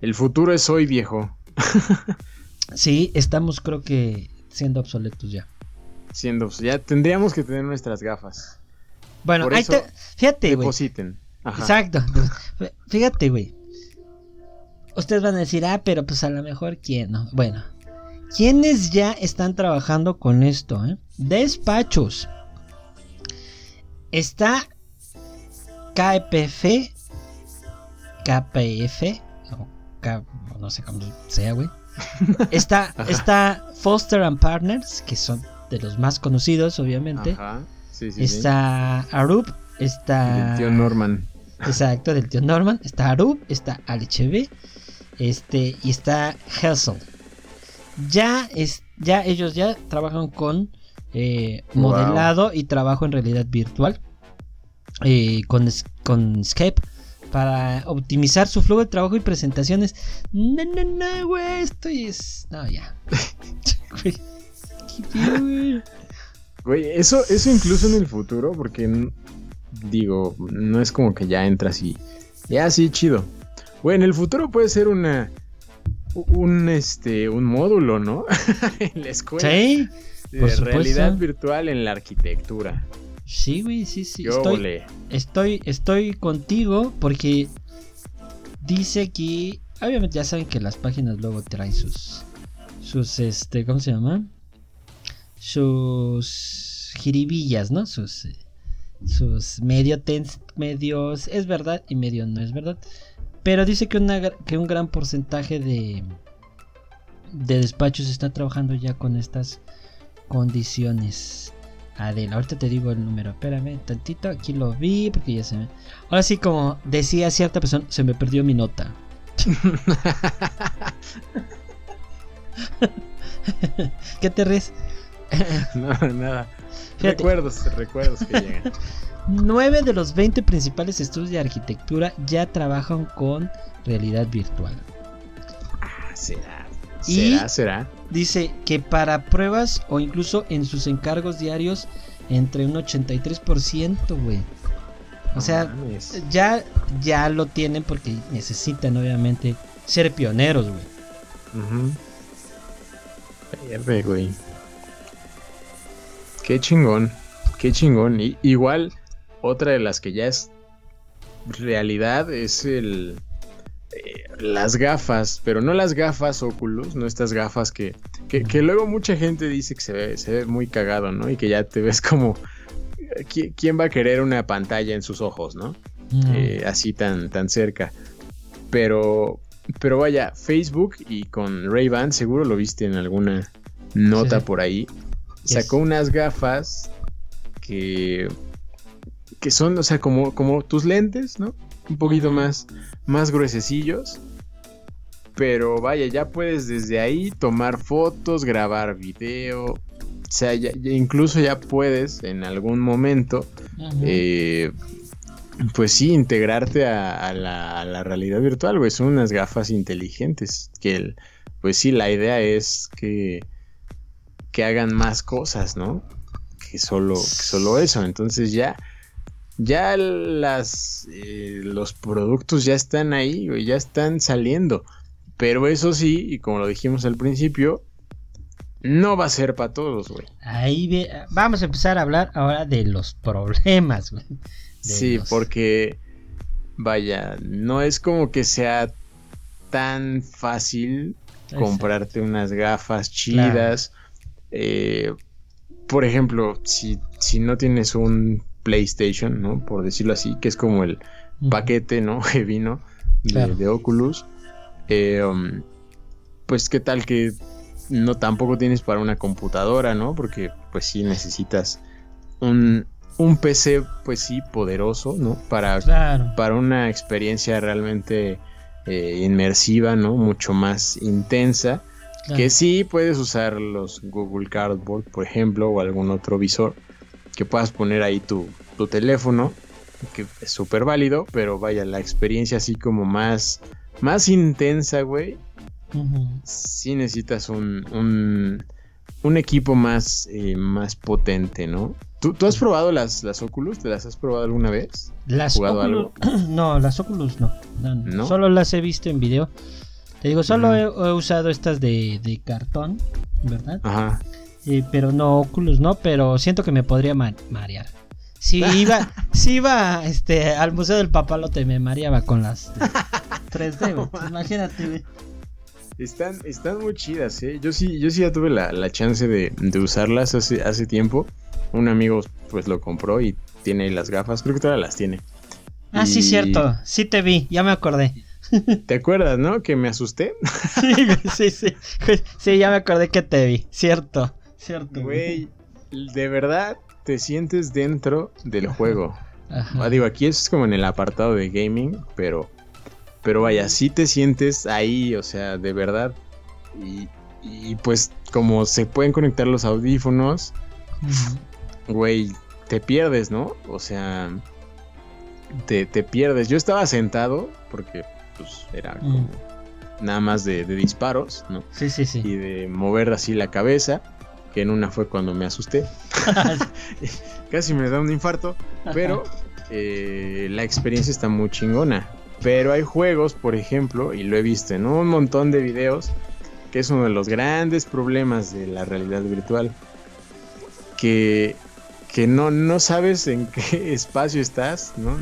El futuro es hoy, viejo. sí, estamos creo que siendo obsoletos ya. Siendo, ya tendríamos que tener nuestras gafas. Bueno, ahí te, fíjate, güey. Depositen. Exacto. Fíjate, güey. Ustedes van a decir, ah, pero pues a lo mejor quién, ¿no? Bueno, ¿quiénes ya están trabajando con esto, eh? Despachos. Está KPF, KPF, K, no sé cómo sea, güey. Está, está Foster and Partners, que son de los más conocidos, obviamente. Ajá. Sí, sí, sí. está Arup, está. Del tío Norman. Exacto, del tío Norman. Está Arup, está LHB, este, y está Hessel. Ya, es, ya ellos ya trabajan con eh, Wow. modelado y trabajo en realidad virtual eh, con, con Skype para optimizar su flujo de trabajo y presentaciones. No, no, no, güey, esto es. No, ya. Güey, güey. Eso, eso incluso en el futuro, porque digo, no es como que ya entras y. Ya, sí, chido. Güey, en el futuro puede ser una. Un este. un módulo, ¿no? en la escuela. Sí, de por supuesto. realidad virtual en la arquitectura. sí, güey, sí, sí. ¿Qué Estoy, estoy, estoy contigo porque dice que. Obviamente ya saben que las páginas luego traen sus. Sus, este, ¿cómo se llama? Sus jiribillas, ¿no? Sus. eh, sus medio tens, medios es verdad y medio no es verdad. Pero dice que, una, que un gran porcentaje de, de despachos está trabajando ya con estas condiciones. Adela, ahorita te digo el número, espérame tantito, aquí lo vi porque ya se me... Ahora sí, como decía cierta persona, se me perdió mi nota. ¿Qué te ríes? No, nada. Fíjate. Recuerdos, recuerdos que llegan. 9 de los 20 principales estudios de arquitectura ya trabajan con realidad virtual. Ah, será. Y- Será, será. Dice que para pruebas o incluso en sus encargos diarios entre un 83%, güey. O sea, mames. ya, ya lo tienen porque necesitan obviamente ser pioneros, güey. Ujú. Verde, güey. Qué chingón. Qué chingón. Y, igual, otra de las que ya es realidad es el. eh, las gafas, pero no las gafas Oculus, no estas gafas que, que, que luego mucha gente dice que se ve, se ve muy cagado, ¿no? Y que ya te ves como, ¿qui- ¿quién va a querer una pantalla en sus ojos, ¿no? Mm. eh, así tan, tan cerca. Pero, pero vaya, Facebook y con Ray-Ban, seguro lo viste en alguna nota Sí. por ahí. Sacó unas gafas que, que son, o sea, como, como tus lentes, ¿no? Un poquito más, más gruesecillos. Pero vaya, ya puedes desde ahí tomar fotos, grabar video. O sea, ya- incluso ya puedes en algún momento eh, pues sí, integrarte a, a la, a la realidad virtual, güey. Son unas gafas inteligentes. Que el- pues sí, la idea es que, que hagan más cosas, ¿no? Que solo, que solo eso. Entonces ya, ya las, eh, los productos ya están ahí, güey, ya están saliendo. Pero eso sí, y como lo dijimos al principio, no va a ser para todos, güey. Ahí ve- vamos a empezar a hablar ahora de los problemas, güey. Sí, los- porque vaya, no es como que sea tan fácil comprarte unas gafas chidas. Eh, por ejemplo, si, si no tienes un PlayStation, ¿no? Por decirlo así, que es como el paquete, ¿no? Que vino de, Claro. de Oculus. eh, um, pues qué tal que no tampoco tienes para una computadora, ¿no? Porque pues sí necesitas un, un PC, pues sí, poderoso, ¿no? Para, Claro. para una experiencia realmente eh, inmersiva, ¿no? Mucho más intensa. Claro. Que sí puedes usar los Google Cardboard, por ejemplo, o algún otro visor. Que puedas poner ahí tu, tu teléfono. Que es súper válido, pero vaya, la experiencia así como más, más intensa, güey. Ujú. Sí necesitas un, un, un equipo más, eh, más potente, ¿no? ¿Tú, tú has probado las, las Oculus? ¿Te las has probado alguna vez? Las jugado Oculus- No, las Oculus no. ¿No? Solo las he visto en video. Te digo, solo he, he usado estas de, de cartón, ¿verdad? Ajá. Eh, pero no Oculus, no, pero siento que me podría ma- marear. Si iba, si iba este, al Museo del Papalote, me mareaba con las de 3D, güey. Imagínate. Están, están muy chidas, ¿eh? Yo sí, yo sí ya tuve la, chance de, usarlas hace, hace tiempo. Un amigo pues lo compró y tiene las gafas, creo que todavía las tiene. Ah, sí, cierto, sí te vi, ya me acordé. ¿Te acuerdas, no? Que me asusté. sí, sí, sí. Sí, ya me acordé que te vi, cierto, cierto. Güey, de verdad te sientes dentro del juego. Ajá. Ah, digo, aquí es como en el apartado de gaming, pero pero vaya, sí te sientes ahí, o sea, de verdad. Y, pues como se pueden conectar los audífonos, güey, te pierdes, ¿no? O sea, te, pierdes. Yo estaba sentado porque pues era como nada más de, disparos, ¿no? Sí, sí, sí. Y de mover así la cabeza, que en una fue cuando me asusté. Casi me da un infarto, pero eh, la experiencia está muy chingona. Pero hay juegos, por ejemplo, y lo he visto en un montón de videos, que es uno de los grandes problemas de la realidad virtual. Que, que no, no sabes en qué espacio estás, ¿no?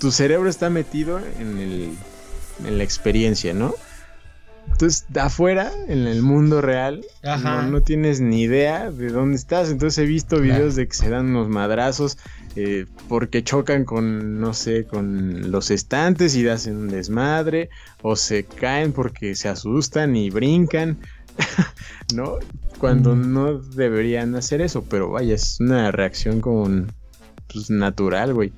Tu cerebro está metido en, el, en la experiencia, ¿no? Entonces, de afuera, en el mundo real, no, tienes ni idea de dónde estás. Entonces he visto videos de que se dan unos madrazos eh, porque chocan con, no sé, con los estantes y hacen un desmadre. O se caen porque se asustan y brincan. ¿No? Cuando mm. no deberían hacer eso. Pero vaya, es una reacción como pues, natural, güey.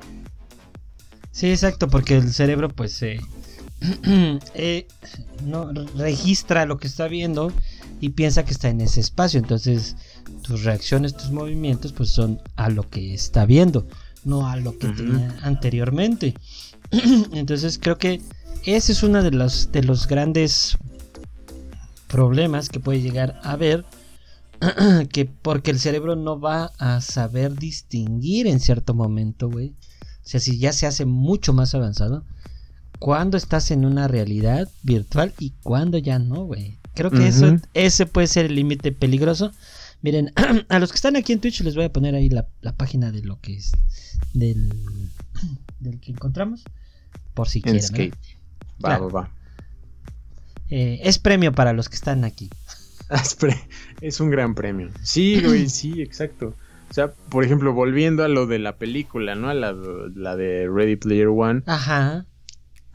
Sí, exacto, porque el cerebro pues se... Eh, no registra lo que está viendo y piensa que está en ese espacio. Entonces, tus reacciones, tus movimientos, pues son a lo que está viendo, no a lo que tenía anteriormente. Entonces, creo que ese es uno de los, de los grandes problemas que puede llegar a ver. que porque el cerebro no va a saber distinguir en cierto momento, güey. O sea, si ya se hace mucho más avanzado, cuando estás en una realidad virtual y cuando ya no, güey. Creo que eso, ese puede ser el límite peligroso. Miren, a los que están aquí en Twitch les voy a poner ahí la, página de lo que es del, del que encontramos. Por si quieren. Va, va, va. Eh, es premio para los que están aquí. Es un gran premio. Sí, güey, sí, exacto. O sea, por ejemplo, volviendo a lo de la película, ¿no? A la, la de Ready Player One. Ajá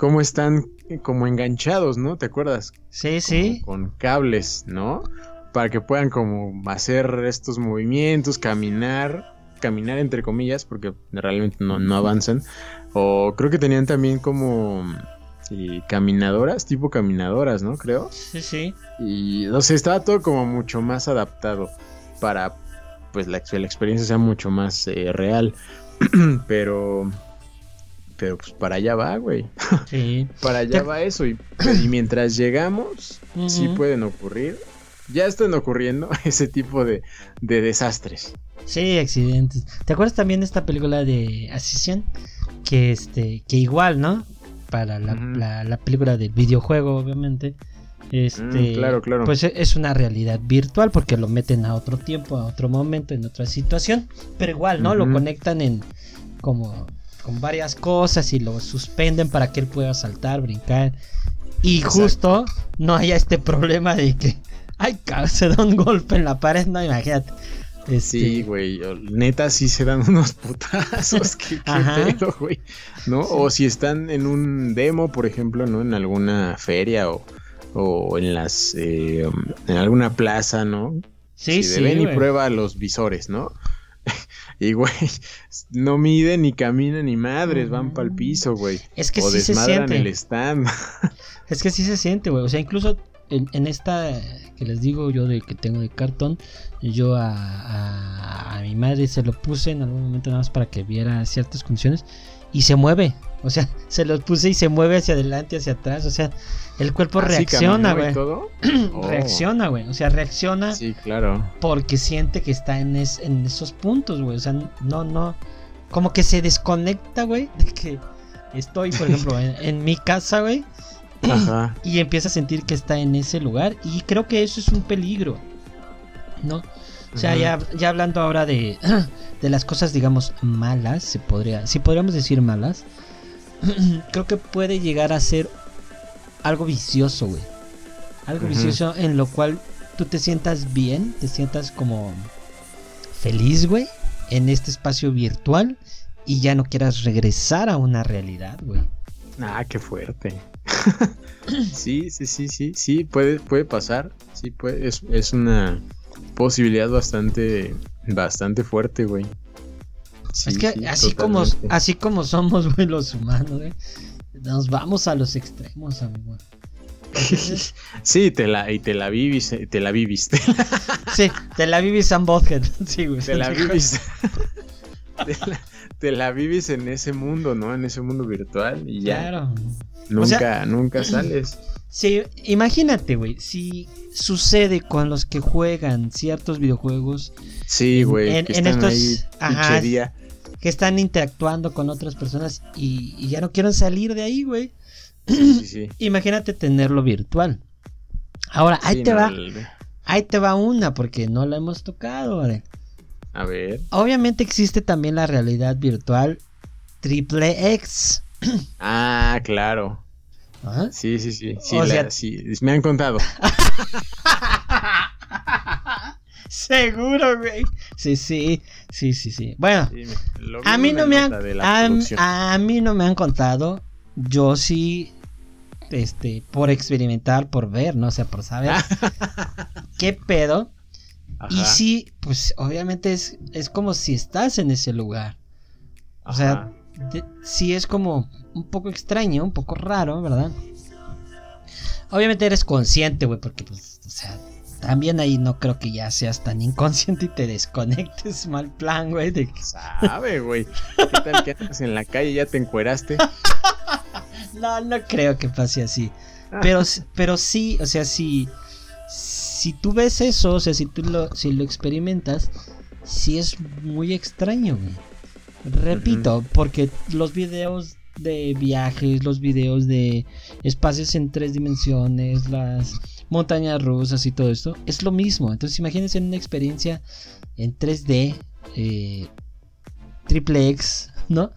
cómo están como enganchados, ¿no? ¿Te acuerdas? Sí, sí. Con cables, ¿no? Para que puedan como hacer estos movimientos, caminar, caminar entre comillas, porque realmente no, avanzan. O creo que tenían también como caminadoras, tipo caminadoras, ¿no? Creo. Sí, sí. Y no sé, estaba todo como mucho más adaptado para pues la, la experiencia sea mucho más eh, real. Pero pero pues para allá va, güey. Sí. para allá va eso. Y, mientras llegamos, sí pueden ocurrir. Ya están ocurriendo ese tipo de, desastres. Sí, accidentes. ¿Te acuerdas también de esta película de Ascension? Que este, que igual, ¿no? Para la, película del videojuego, obviamente. Este, mm, claro, claro. Pues es una realidad virtual porque lo meten a otro tiempo, a otro momento, en otra situación. Pero igual, ¿no? Lo conectan en como con varias cosas y lo suspenden para que él pueda saltar, brincar. Y justo no haya este problema de que, ay, se da un golpe en la pared, no, imagínate. Este... Sí, güey, neta sí se dan unos putazos, qué, pedo, güey, ¿no? O si están en un demo, por ejemplo, ¿no? En alguna feria o, o en las, eh, en alguna plaza, ¿no? Sí, sí. Ven y prueba los visores, ¿no? Y, güey, no miden ni caminan ni madres, van para el piso, güey. Es que sí se siente. el stand. Es que sí se siente, güey. O sea, incluso en, esta que les digo yo de que tengo de cartón, yo a, a, mi madre se lo puse en algún momento nada más para que viera ciertas condiciones y se mueve. O sea, se lo puse y se mueve hacia adelante, hacia atrás. O sea, el cuerpo reacciona, güey. Oh. reacciona, güey. O sea, reacciona. Sí, claro. Porque siente que está en, en esos puntos, güey. O sea, no, no. Como que se desconecta, güey. De que estoy, por ejemplo, en, mi casa, güey. Ajá. Y empieza a sentir que está en ese lugar. Y creo que eso es un peligro. ¿No? O sea, ya, ya hablando ahora de, de las cosas, digamos, malas, se podría, si podríamos decir malas, creo que puede llegar a ser algo vicioso, güey. Algo vicioso en lo cual tú te sientas bien, te sientas como feliz, güey, en este espacio virtual y ya no quieras regresar a una realidad, güey. Ah, qué fuerte. sí, sí, sí, sí, sí, puede, puede pasar. Sí, puede, es, es una posibilidad bastante, bastante fuerte, güey. Es que así como, así como somos, güey, los humanos, güey, nos vamos a los extremos, amigo. sí, te la, y te la vivis, te la viviste. sí, te la vivis Sam Bothead. Sí, güey. Te la vivis. te, la, vivis en ese mundo, ¿no? En ese mundo virtual y ya. Claro. Nunca, nunca sales. Sí, imagínate, güey, si sucede con los que juegan ciertos videojuegos. Sí, güey, en, que están estos, ahí, que están interactuando con otras personas y, ya no quieren salir de ahí, güey. Imagínate tenerlo virtual. Ahora, ahí te va. Ahí te va una, porque no la hemos tocado, güey. A ver. Obviamente existe también la realidad virtual triple X. Ah, claro. Sí, sí, sí. Sí, me han contado. Seguro, güey. Sí, sí, sí, sí, sí. Bueno, a mí no me han a, mí no me han contado. Yo sí este por experimentar, por ver, no sé, por saber qué pedo. Y sí, pues obviamente es, es como si estás en ese lugar. O sea, sí es como un poco extraño, un poco raro, ¿verdad? Obviamente eres consciente, güey, porque pues, o sea, también ahí no creo que ya seas tan inconsciente y te desconectes mal plan, güey. De... Sabe, güey. ¿Qué tal que andas en la calle y ya te encueraste? no, no creo que pase así. Pero, pero sí, o sea, si, si tú ves eso, o sea, si tú lo, si lo experimentas, sí es muy extraño, güey. Repito, porque los videos de viajes, los videos de espacios en tres dimensiones, las montañas rusas y todo esto, es lo mismo. Entonces imagínense una experiencia en 3D, eh, triple X, ¿no?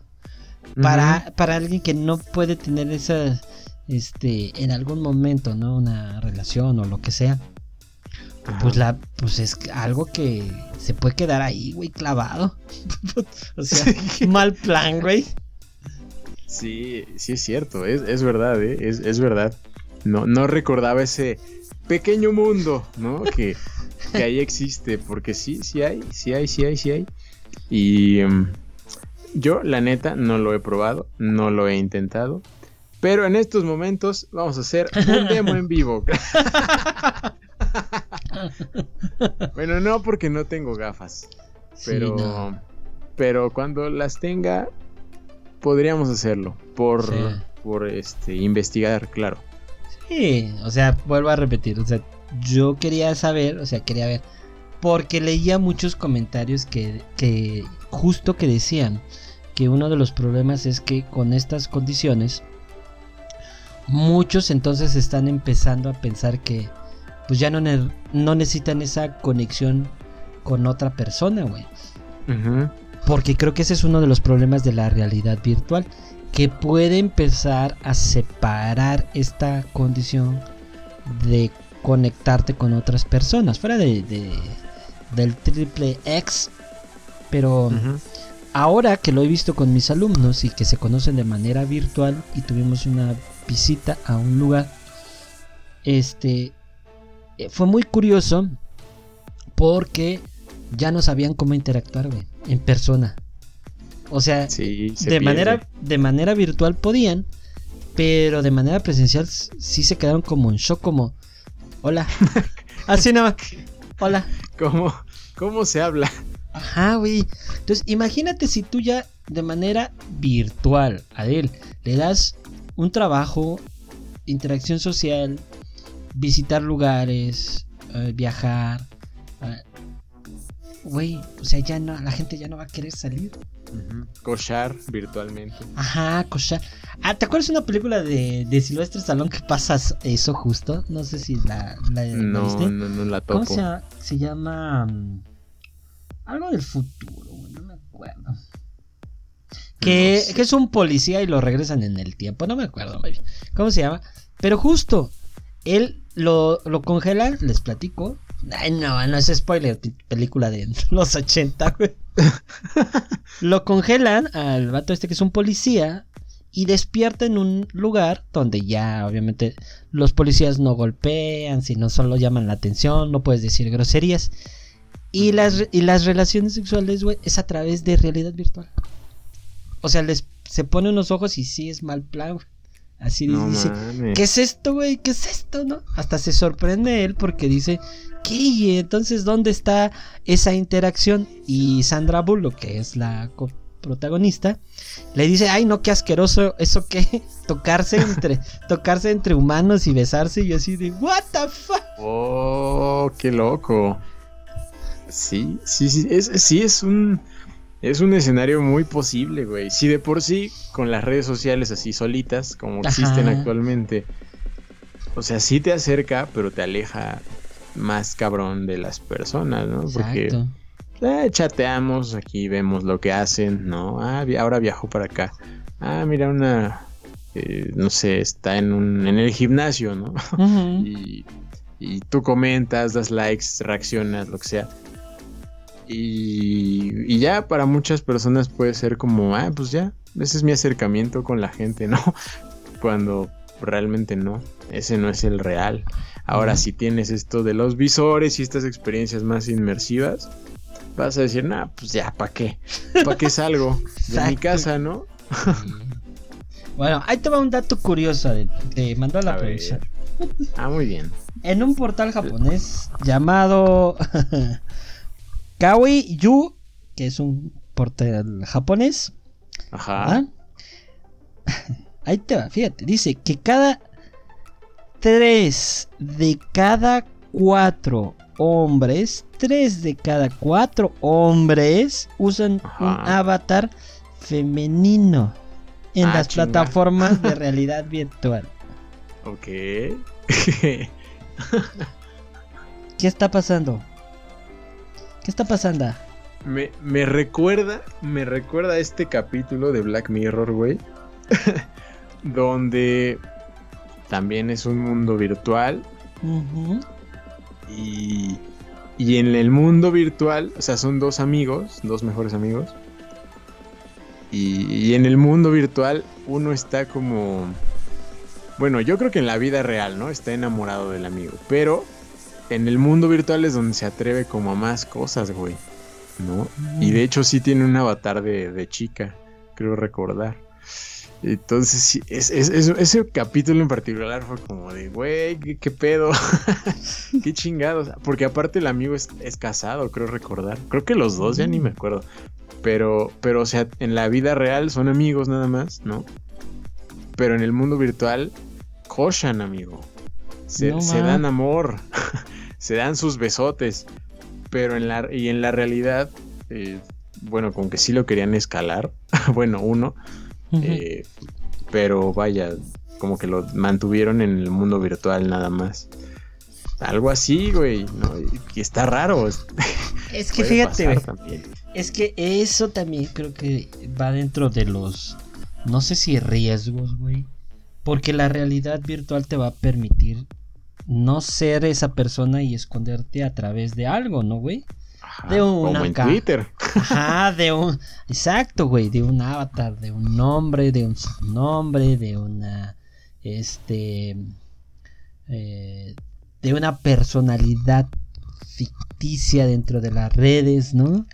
Para, para alguien que no puede tener esa, este, en algún momento, ¿no? Una relación o lo que sea. Pues la, pues es algo que se puede quedar ahí, güey, clavado. o sea, mal plan, güey. Sí, sí es cierto, es, es verdad, ¿eh? es, es, verdad. No, no recordaba ese pequeño mundo, ¿no? Que, que ahí existe, porque sí, sí hay, sí hay, sí hay, sí hay. Y em, yo, la neta, no lo he probado, no lo he intentado. Pero en estos momentos vamos a hacer un demo en vivo. bueno, no porque no tengo gafas. Pero, pero cuando las tenga, podríamos hacerlo. Por, por este, investigar, claro. Sí, o sea, vuelvo a repetir. O sea, yo quería saber, o sea, quería ver. Porque leía muchos comentarios que, que justo que decían que uno de los problemas es que con estas condiciones muchos entonces están empezando a pensar que pues ya no, no necesitan esa conexión con otra persona, güey. Porque creo que ese es uno de los problemas de la realidad virtual. Que puede empezar a separar esta condición de conectarte con otras personas. Fuera de, del triple X. Pero ahora que lo he visto con mis alumnos y que se conocen de manera virtual y tuvimos una visita a un lugar. Este eh, fue muy curioso porque ya no sabían cómo interactuar, güey, en persona. O sea, de manera de manera virtual podían, pero de manera presencial sí se quedaron como en shock, como, hola, así nada, hola. ¿Cómo, ¿Cómo se habla? Ajá, güey. Entonces, imagínate si tú ya de manera virtual a él le das un trabajo, interacción social, visitar lugares, eh, viajar. Güey, o sea, ya no, la gente ya no va a querer salir. Cochar virtualmente. Ajá, cochar. Ah, ¿te acuerdas de una película de, de Silvestre Stallone que pasas eso justo? No sé si la, la, no, viste. No, no la topo. ¿Cómo se llama? Se llama mm, algo del futuro, no me acuerdo. Que, que, es un policía y lo regresan en el tiempo. No me acuerdo, ¿Cómo se llama? Pero justo, él lo, lo congelan, les platico. Ay, no, no es spoiler, película de los 80, güey. lo congelan al vato este que es un policía y despierta en un lugar donde ya obviamente los policías no golpean, sino solo llaman la atención, no puedes decir groserías. Y las, y las relaciones sexuales, güey, es a través de realidad virtual. O sea, les se pone unos ojos y sí es mal plan, Así dice, ¿qué es esto, güey? ¿Qué es esto, no? Hasta se sorprende él porque dice, Entonces, ¿dónde está esa interacción? Y Sandra Bullock, que es la protagonista, le dice, ay, no, qué asqueroso, ¿eso qué? Tocarse entre, tocarse entre humanos y besarse y así de, what the fuck? Oh, qué loco. Sí, sí, sí, es, sí es un... Es un escenario muy posible, güey. Si de por sí, con las redes sociales así solitas, como existen actualmente, o sea, sí te acerca, pero te aleja más cabrón de las personas, ¿no? Porque eh, chateamos, aquí vemos lo que hacen, ¿no? Ah, ahora viajo para acá. Ah, mira una, eh, no sé, está en, un, en el gimnasio, ¿no? y, y tú comentas, das likes, reaccionas, lo que sea. Y, ya para muchas personas puede ser como, ah, pues ya, ese es mi acercamiento con la gente, ¿no? Cuando realmente no, ese no es el real. Ahora, si tienes esto de los visores y estas experiencias más inmersivas, vas a decir, nah, pues ya, ¿para qué? ¿Para qué salgo de mi casa, no? bueno, ahí te va un dato curioso de, mandó a la producción. Ah, muy bien. En un portal japonés llamado Kawi Yu, que es un portal japonés. Ajá. Ahí te va, fíjate, dice que cada tres de cada cuatro hombres, tres de cada cuatro hombres usan un avatar femenino en ah, las plataformas de realidad virtual. Ok. ¿Qué está pasando? ¿Qué está pasando? Me, me recuerda, me recuerda este capítulo de Black Mirror, güey. donde también es un mundo virtual. y, y en el mundo virtual, o sea, son dos amigos, dos mejores amigos. Y, y, en el mundo virtual uno está como... Bueno, yo creo que en la vida real, ¿no? Está enamorado del amigo. Pero en el mundo virtual es donde se atreve como a más cosas, güey. ¿No? Y de hecho sí tiene un avatar de, chica, creo recordar. Entonces, ese capítulo en particular fue como de, güey, ¿qué, pedo? qué chingados. Porque aparte el amigo es, casado, creo recordar. Creo que los dos, ya ni me acuerdo. Pero, pero, o sea, en la vida real son amigos nada más, ¿no? Pero en el mundo virtual, cochan, amigo. Se, dan amor, se dan sus besotes, pero en la, y en la realidad, eh, bueno, como que sí lo querían escalar, bueno, uno, eh, pero vaya, como que lo mantuvieron en el mundo virtual nada más. Algo así, güey, ¿no? Y está raro. Es que fíjate, es que eso también creo que va dentro de los, no sé si riesgos, güey. Porque la realidad virtual te va a permitir no ser esa persona y esconderte a través de algo, ¿no, güey? De un como en Twitter. Ajá, de un exacto, güey, de un avatar, de un nombre, de un nombre, de una este eh, de una personalidad ficticia dentro de las redes, ¿no?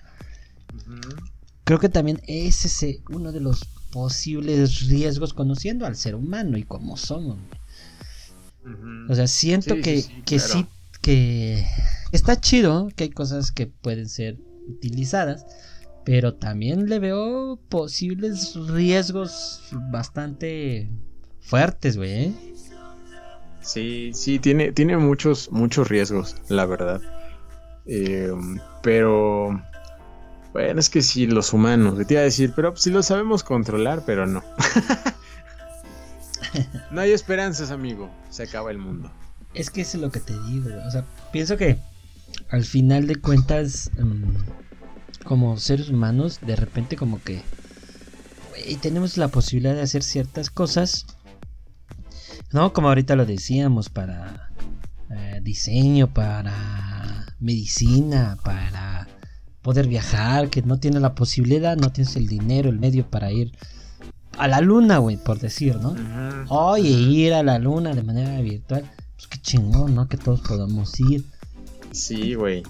Creo que también ese es uno de los posibles riesgos conociendo al ser humano y cómo somos. O sea, siento que, sí, que está chido, que hay cosas que pueden ser utilizadas, pero también le veo posibles riesgos bastante fuertes, güey. ¿eh? Sí, sí, tiene, tiene muchos, muchos riesgos, la verdad. Em, pero bueno, es que si los humanos, te iba a decir, pero si lo sabemos controlar, pero no. no hay esperanzas, amigo. Se acaba el mundo. Es que es lo que te digo, o sea, pienso que al final de cuentas, mm, como seres humanos, de repente como que wey, tenemos la posibilidad de hacer ciertas cosas, ¿no? Como ahorita lo decíamos, para diseño, para medicina, para poder viajar, que no tienes la posibilidad, no tienes el dinero, el medio para ir a la luna, güey, por decir, ¿no? Oye, ir a la luna de manera virtual, pues qué chingón, ¿no? Que todos podamos ir. Sí, güey.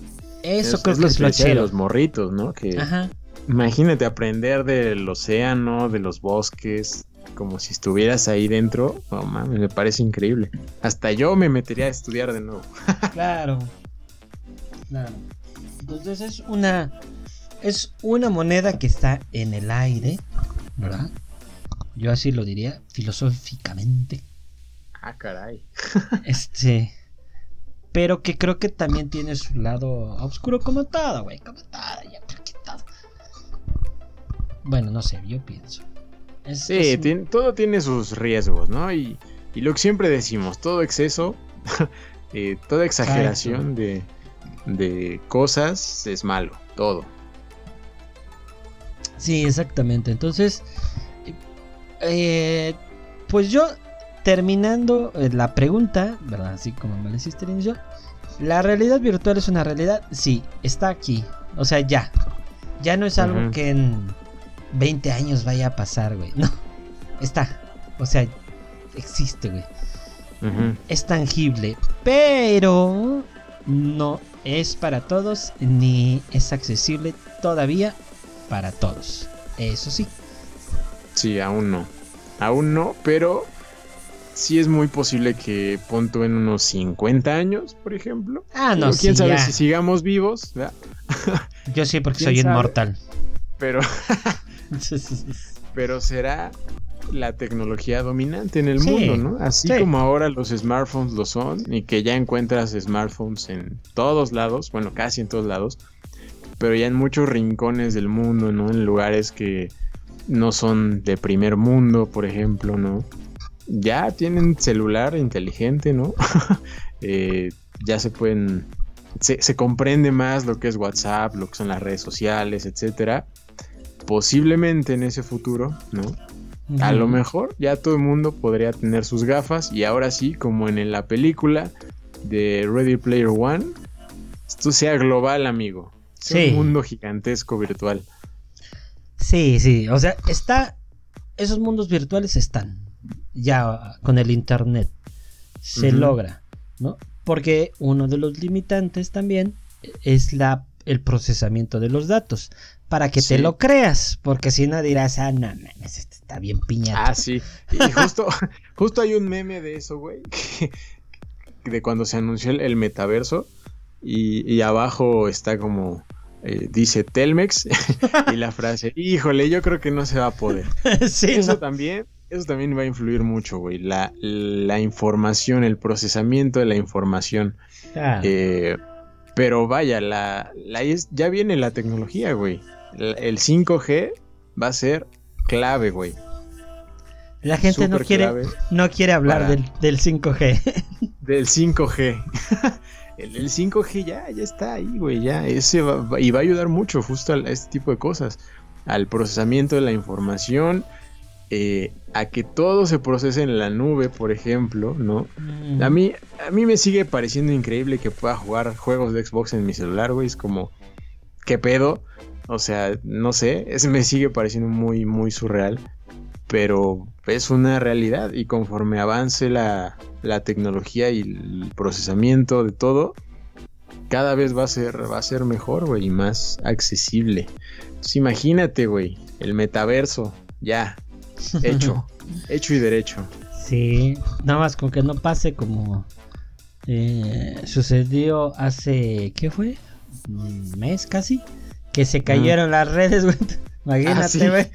Eso creo que es lo chido. los morritos, ¿no? Que Ajá. Imagínate aprender del océano, de los bosques, como si estuvieras ahí dentro. No mames, me parece increíble. Hasta yo me metería a estudiar de nuevo. claro. Claro. Entonces es una es una moneda que está en el aire, ¿verdad? Yo así lo diría filosóficamente. Ah, caray. este pero que creo que también tiene su lado oscuro como todo, güey, como todo, ya Bueno, no sé, yo pienso. sí, todo tiene sus riesgos, ¿no? Y, lo que siempre decimos, todo exceso, eh, toda exageración de, de cosas es malo, todo. Sí, exactamente. Entonces, eh, pues yo terminando eh, la pregunta, ¿verdad? Así como me lo hiciste inicio. ¿La realidad virtual es una realidad? Sí, está aquí. O sea, ya. Ya no es algo que en 20 años vaya a pasar, güey. No. Está. O sea, existe, güey. Es tangible. Pero no es para todos ni es accesible todavía para todos. Eso sí. Sí, aún no. Aún no, pero sí es muy posible que ponto en unos 50 años, por ejemplo. Ah, no, quién sabe si sigamos vivos. Yo sí, porque soy inmortal. Pero. pero será la tecnología dominante en el mundo, ¿no? Así como ahora los smartphones lo son y que ya encuentras smartphones en todos lados, bueno, casi en todos lados, pero ya en muchos rincones del mundo, ¿no? En lugares que no son de primer mundo, por ejemplo, ¿no? Ya tienen celular inteligente, ¿no? Eh, ya se pueden, se, comprende más lo que es WhatsApp, lo que son las redes sociales, etcétera. Posiblemente en ese futuro, ¿no? A lo mejor ya todo el mundo podría tener sus gafas y ahora sí, como en la película de Ready Player One, esto sea global, amigo. Sea un mundo gigantesco virtual. Sí, sí, o sea, está, esos mundos virtuales están, ya con el internet se logra, ¿no? Porque uno de los limitantes también es la, el procesamiento de los datos. Para que te lo creas, porque si no dirás, ah, no, este está bien piñado. Ah, sí. Y justo, justo hay un meme de eso, güey, de cuando se anunció el, metaverso y, abajo está como, eh, dice Telmex y la frase, híjole, yo creo que no se va a poder. sí, eso también eso también va a influir mucho, güey. La, información, el procesamiento de la información. Eh, pero vaya, la, ya viene la tecnología, güey. El 5G va a ser clave, güey. La gente no quiere, no quiere hablar del, del 5G. Del 5G. el, 5G ya, ya está ahí, güey. Ya, ese va, y va a ayudar mucho justo a este tipo de cosas. Al procesamiento de la información eh, a que todo se procese en la nube, por ejemplo, ¿no? A, mí, a mí me sigue pareciendo increíble que pueda jugar juegos de Xbox en mi celular, güey. Es como, ¿qué pedo? O sea, no sé, ese me sigue pareciendo muy, muy surreal. Pero es una realidad y conforme avance la, la tecnología y el procesamiento de todo, cada vez va a ser, va a ser mejor, güey, y más accesible. Entonces imagínate, güey, el metaverso, ya, Hecho, hecho y derecho. Sí, nada más con que no pase como eh, sucedió hace, ¿qué fue? Un mes casi, que se cayeron las redes, güey. Imagínate, ah, güey.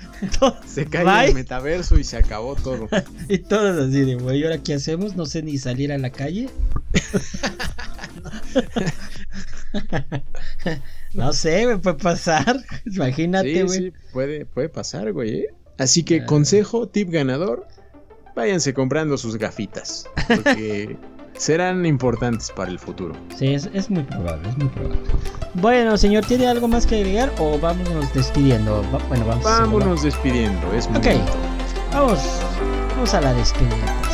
Se cae el metaverso y se acabó todo. y todos así de, güey, ¿ahora qué hacemos? No sé ni salir a la calle. no sé, me puede pasar. Imagínate, güey. Sí, puede, puede pasar, güey. ¿eh? Así que consejo, tip ganador, váyanse comprando sus gafitas, porque serán importantes para el futuro. Sí, es, muy probable, es muy probable. Bueno, señor, ¿tiene algo más que agregar o vámonos despidiendo? bueno, vamos Vámonos despidiendo, es muy Ok, vamos, vamos a la despedida.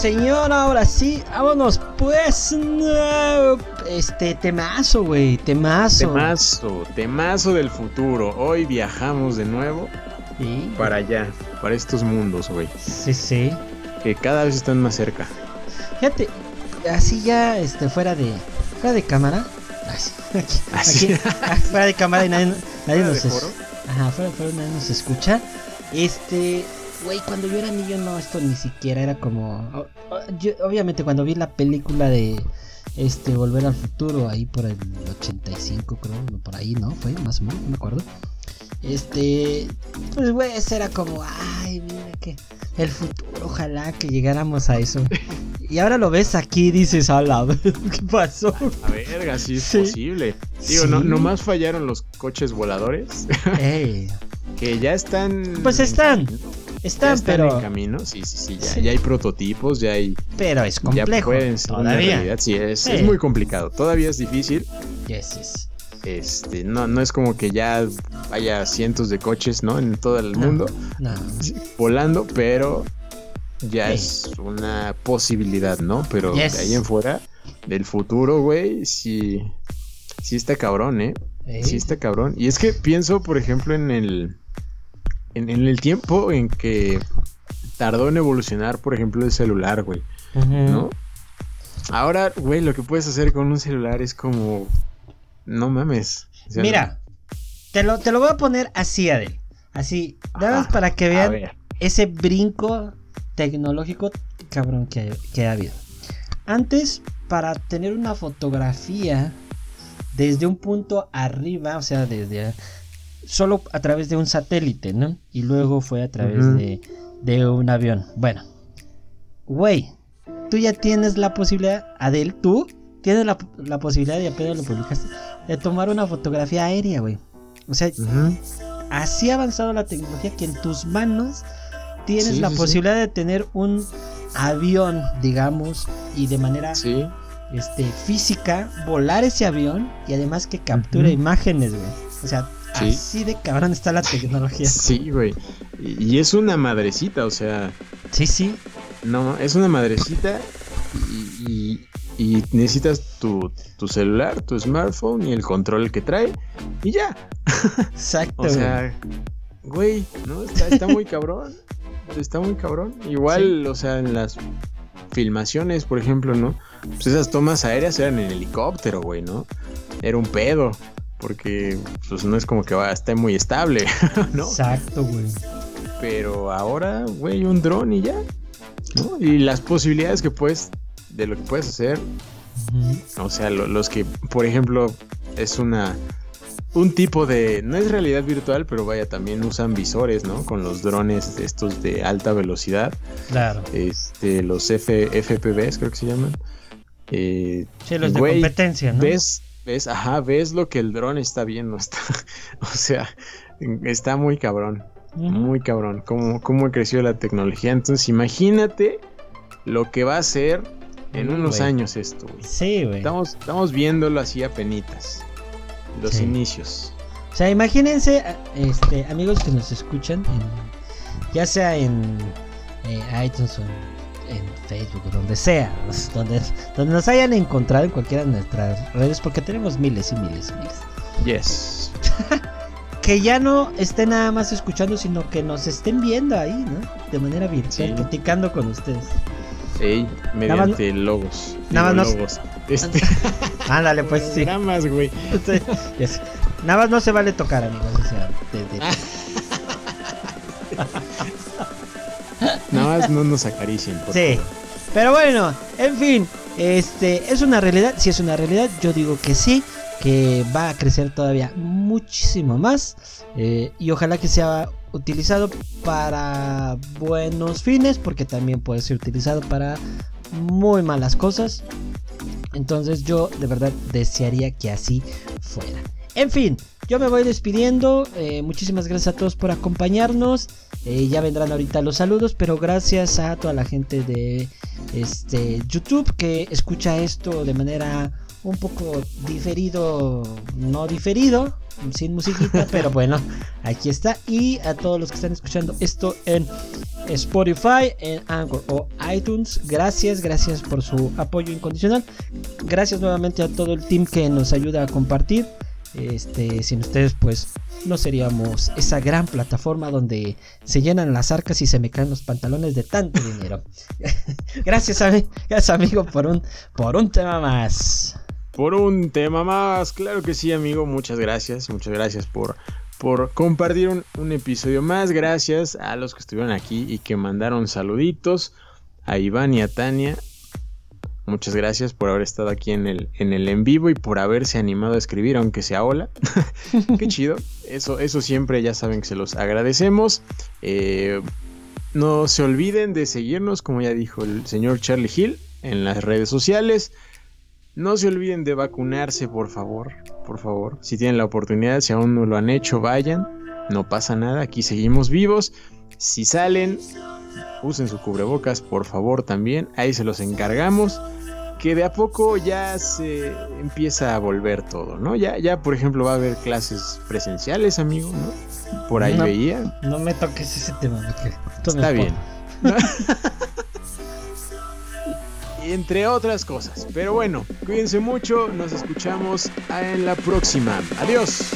Señor, ahora sí, vámonos pues. no, Este temazo, güey, temazo. Temazo, temazo del futuro. Hoy viajamos de nuevo Sí, para allá, para estos mundos, güey. sí, sí. Que cada vez están más cerca. Fíjate, así ya, este, fuera de, fuera de cámara. Así, aquí, Así. aquí, ah, fuera de cámara y nadie, nadie Fuera nos de es- foro. Ajá, fuera de foro nadie nos escucha. Este, güey, cuando yo era niño no, esto ni siquiera era como, yo- obviamente cuando vi la película de, este, Volver al Futuro ahí por el 85 creo, no, por ahí, ¿no? Fue más o menos, no me acuerdo. Este, pues güey, ese era como, ay, mira que el futuro, ojalá que llegáramos a eso. Y ahora lo ves aquí y dices, a la vez, ¿qué pasó? A verga, sí es Sí. posible. Digo, no, Sí. nomás fallaron los coches voladores. Ey, que ya están. Pues están, están, están pero, en camino. Sí, sí, sí. Ya, Sí. ya hay prototipos, ya hay. pero es Ya complejo. pueden ser una todavía. realidad. Sí, es, Sí. es muy complicado. Todavía es difícil. Yes, yes. Este, no, no es como que ya haya cientos de coches, ¿no? En todo el No, mundo No, volando, pero ya Sí. es una posibilidad, ¿no? Pero Yes. de ahí en fuera, del futuro, güey, sí, sí está cabrón, ¿eh? Sí está cabrón. Y es que pienso, por ejemplo, en el, en, en el tiempo en que tardó en evolucionar, por ejemplo, el celular, güey. ¿no? Ahora, güey, lo que puedes hacer con un celular es como... No mames. O sea, Mira, te lo, te lo voy a poner así, Adel. Así, nada más Ajá. para que vean ese brinco tecnológico cabrón que, que ha habido. Antes, para tener una fotografía desde un punto arriba, o sea, desde solo a través de un satélite, ¿no? Y luego fue a través de, de un avión. Bueno, güey, tú ya tienes la posibilidad, Adel, tú tienes la, la posibilidad, y apenas lo publicaste, de tomar una fotografía aérea, güey. O sea, así ha avanzado la tecnología que en tus manos tienes Sí, la sí, sí. posibilidad de tener un avión, digamos, y de manera Sí. este, física volar ese avión y además que capture imágenes, güey. O sea, Sí. así de cabrón está la tecnología. Sí, güey. Y, y es una madrecita, o sea, Sí, sí. no, es una madrecita y, y- y necesitas tu, tu celular, tu smartphone y el control que trae y ya. Exacto. O sea, güey, ¿no? Está, está muy cabrón. Está muy cabrón. Igual, o sea, en las filmaciones, por ejemplo, ¿no? Pues esas tomas aéreas eran en helicóptero, güey, ¿no? Era un pedo. Porque, pues no es como que va, esté muy estable, ¿no? Exacto, güey. Pero ahora, güey, un dron y ya. ¿no? Y las posibilidades que puedes, de lo que puedes hacer, o sea, lo- los que, por ejemplo, es una, un tipo de, no es realidad virtual, pero vaya, también usan visores, ¿no? Con los drones estos de alta velocidad, Claro. este, los F, FPVs creo que se llaman. Eh, Sí, los de competencia, ¿no? ves, ves, ajá, ves lo que el dron está viendo, está, o sea, está muy cabrón. Muy cabrón, cómo, cómo creció la tecnología. Entonces, imagínate lo que va a ser en unos años esto, güey. Sí, güey. Estamos, estamos viéndolo así a penitas. Los Sí. inicios. O sea, imagínense, este, amigos que nos escuchan, en- ya sea en eh, iTunes o en Facebook donde sea, donde, donde nos hayan encontrado en cualquiera de nuestras redes, porque tenemos miles y miles y miles. Yes. Que ya no estén nada más escuchando, sino que nos estén viendo ahí, ¿no? De manera virtual, Sí. platicando con ustedes. Más mediante logos. nada más logos. Este, Ándale, pues sí. Hologramas, güey. Sí, yes. Nada más no se vale tocar, amigos. O sea, de- de- Nada más no nos acaricien. por Sí. favor. Pero bueno, en fin, este es una realidad, si es una realidad, yo digo que sí, que va a crecer todavía muchísimo más eh, y ojalá que sea utilizado para buenos fines, porque también puede ser utilizado para muy malas cosas. Entonces yo de verdad desearía que así fuera. En fin, yo me voy despidiendo. eh, muchísimas gracias a todos por acompañarnos. Eh, ya vendrán ahorita los saludos, pero gracias a toda la gente de este YouTube que escucha esto de manera un poco diferido, no diferido, sin musiquita, pero bueno, aquí está. Y a todos los que están escuchando esto en Spotify, en Anchor o iTunes, gracias, gracias por su apoyo incondicional. Gracias nuevamente a todo el team que nos ayuda a compartir. Este, sin ustedes, pues no seríamos esa gran plataforma donde se llenan las arcas y se me caen los pantalones de tanto dinero. gracias, gracias, amigo, por un, por un tema más. Por un tema más, claro que sí, amigo. Muchas gracias, muchas gracias por, por compartir un, un episodio más. Gracias a los que estuvieron aquí y que mandaron saluditos a Iván y a Tania. Muchas gracias por haber estado aquí en el, en el en vivo y por haberse animado a escribir, aunque sea hola. Qué chido. Eso, eso siempre ya saben que se los agradecemos. Eh, no se olviden de seguirnos, como ya dijo el señor Charlie Hill, en las redes sociales. No se olviden de vacunarse, por favor. Por favor. Si tienen la oportunidad, si aún no lo han hecho, vayan. No pasa nada, aquí seguimos vivos. Si salen, usen su cubrebocas, por favor, también. Ahí se los encargamos que de a poco ya se empieza a volver todo, ¿no? Ya, ya por ejemplo, va a haber clases presenciales, amigo, ¿no? Por ahí veía. No me toques ese tema, Está bien. Entre otras cosas. Pero bueno, cuídense mucho, nos escuchamos en la próxima. Adiós.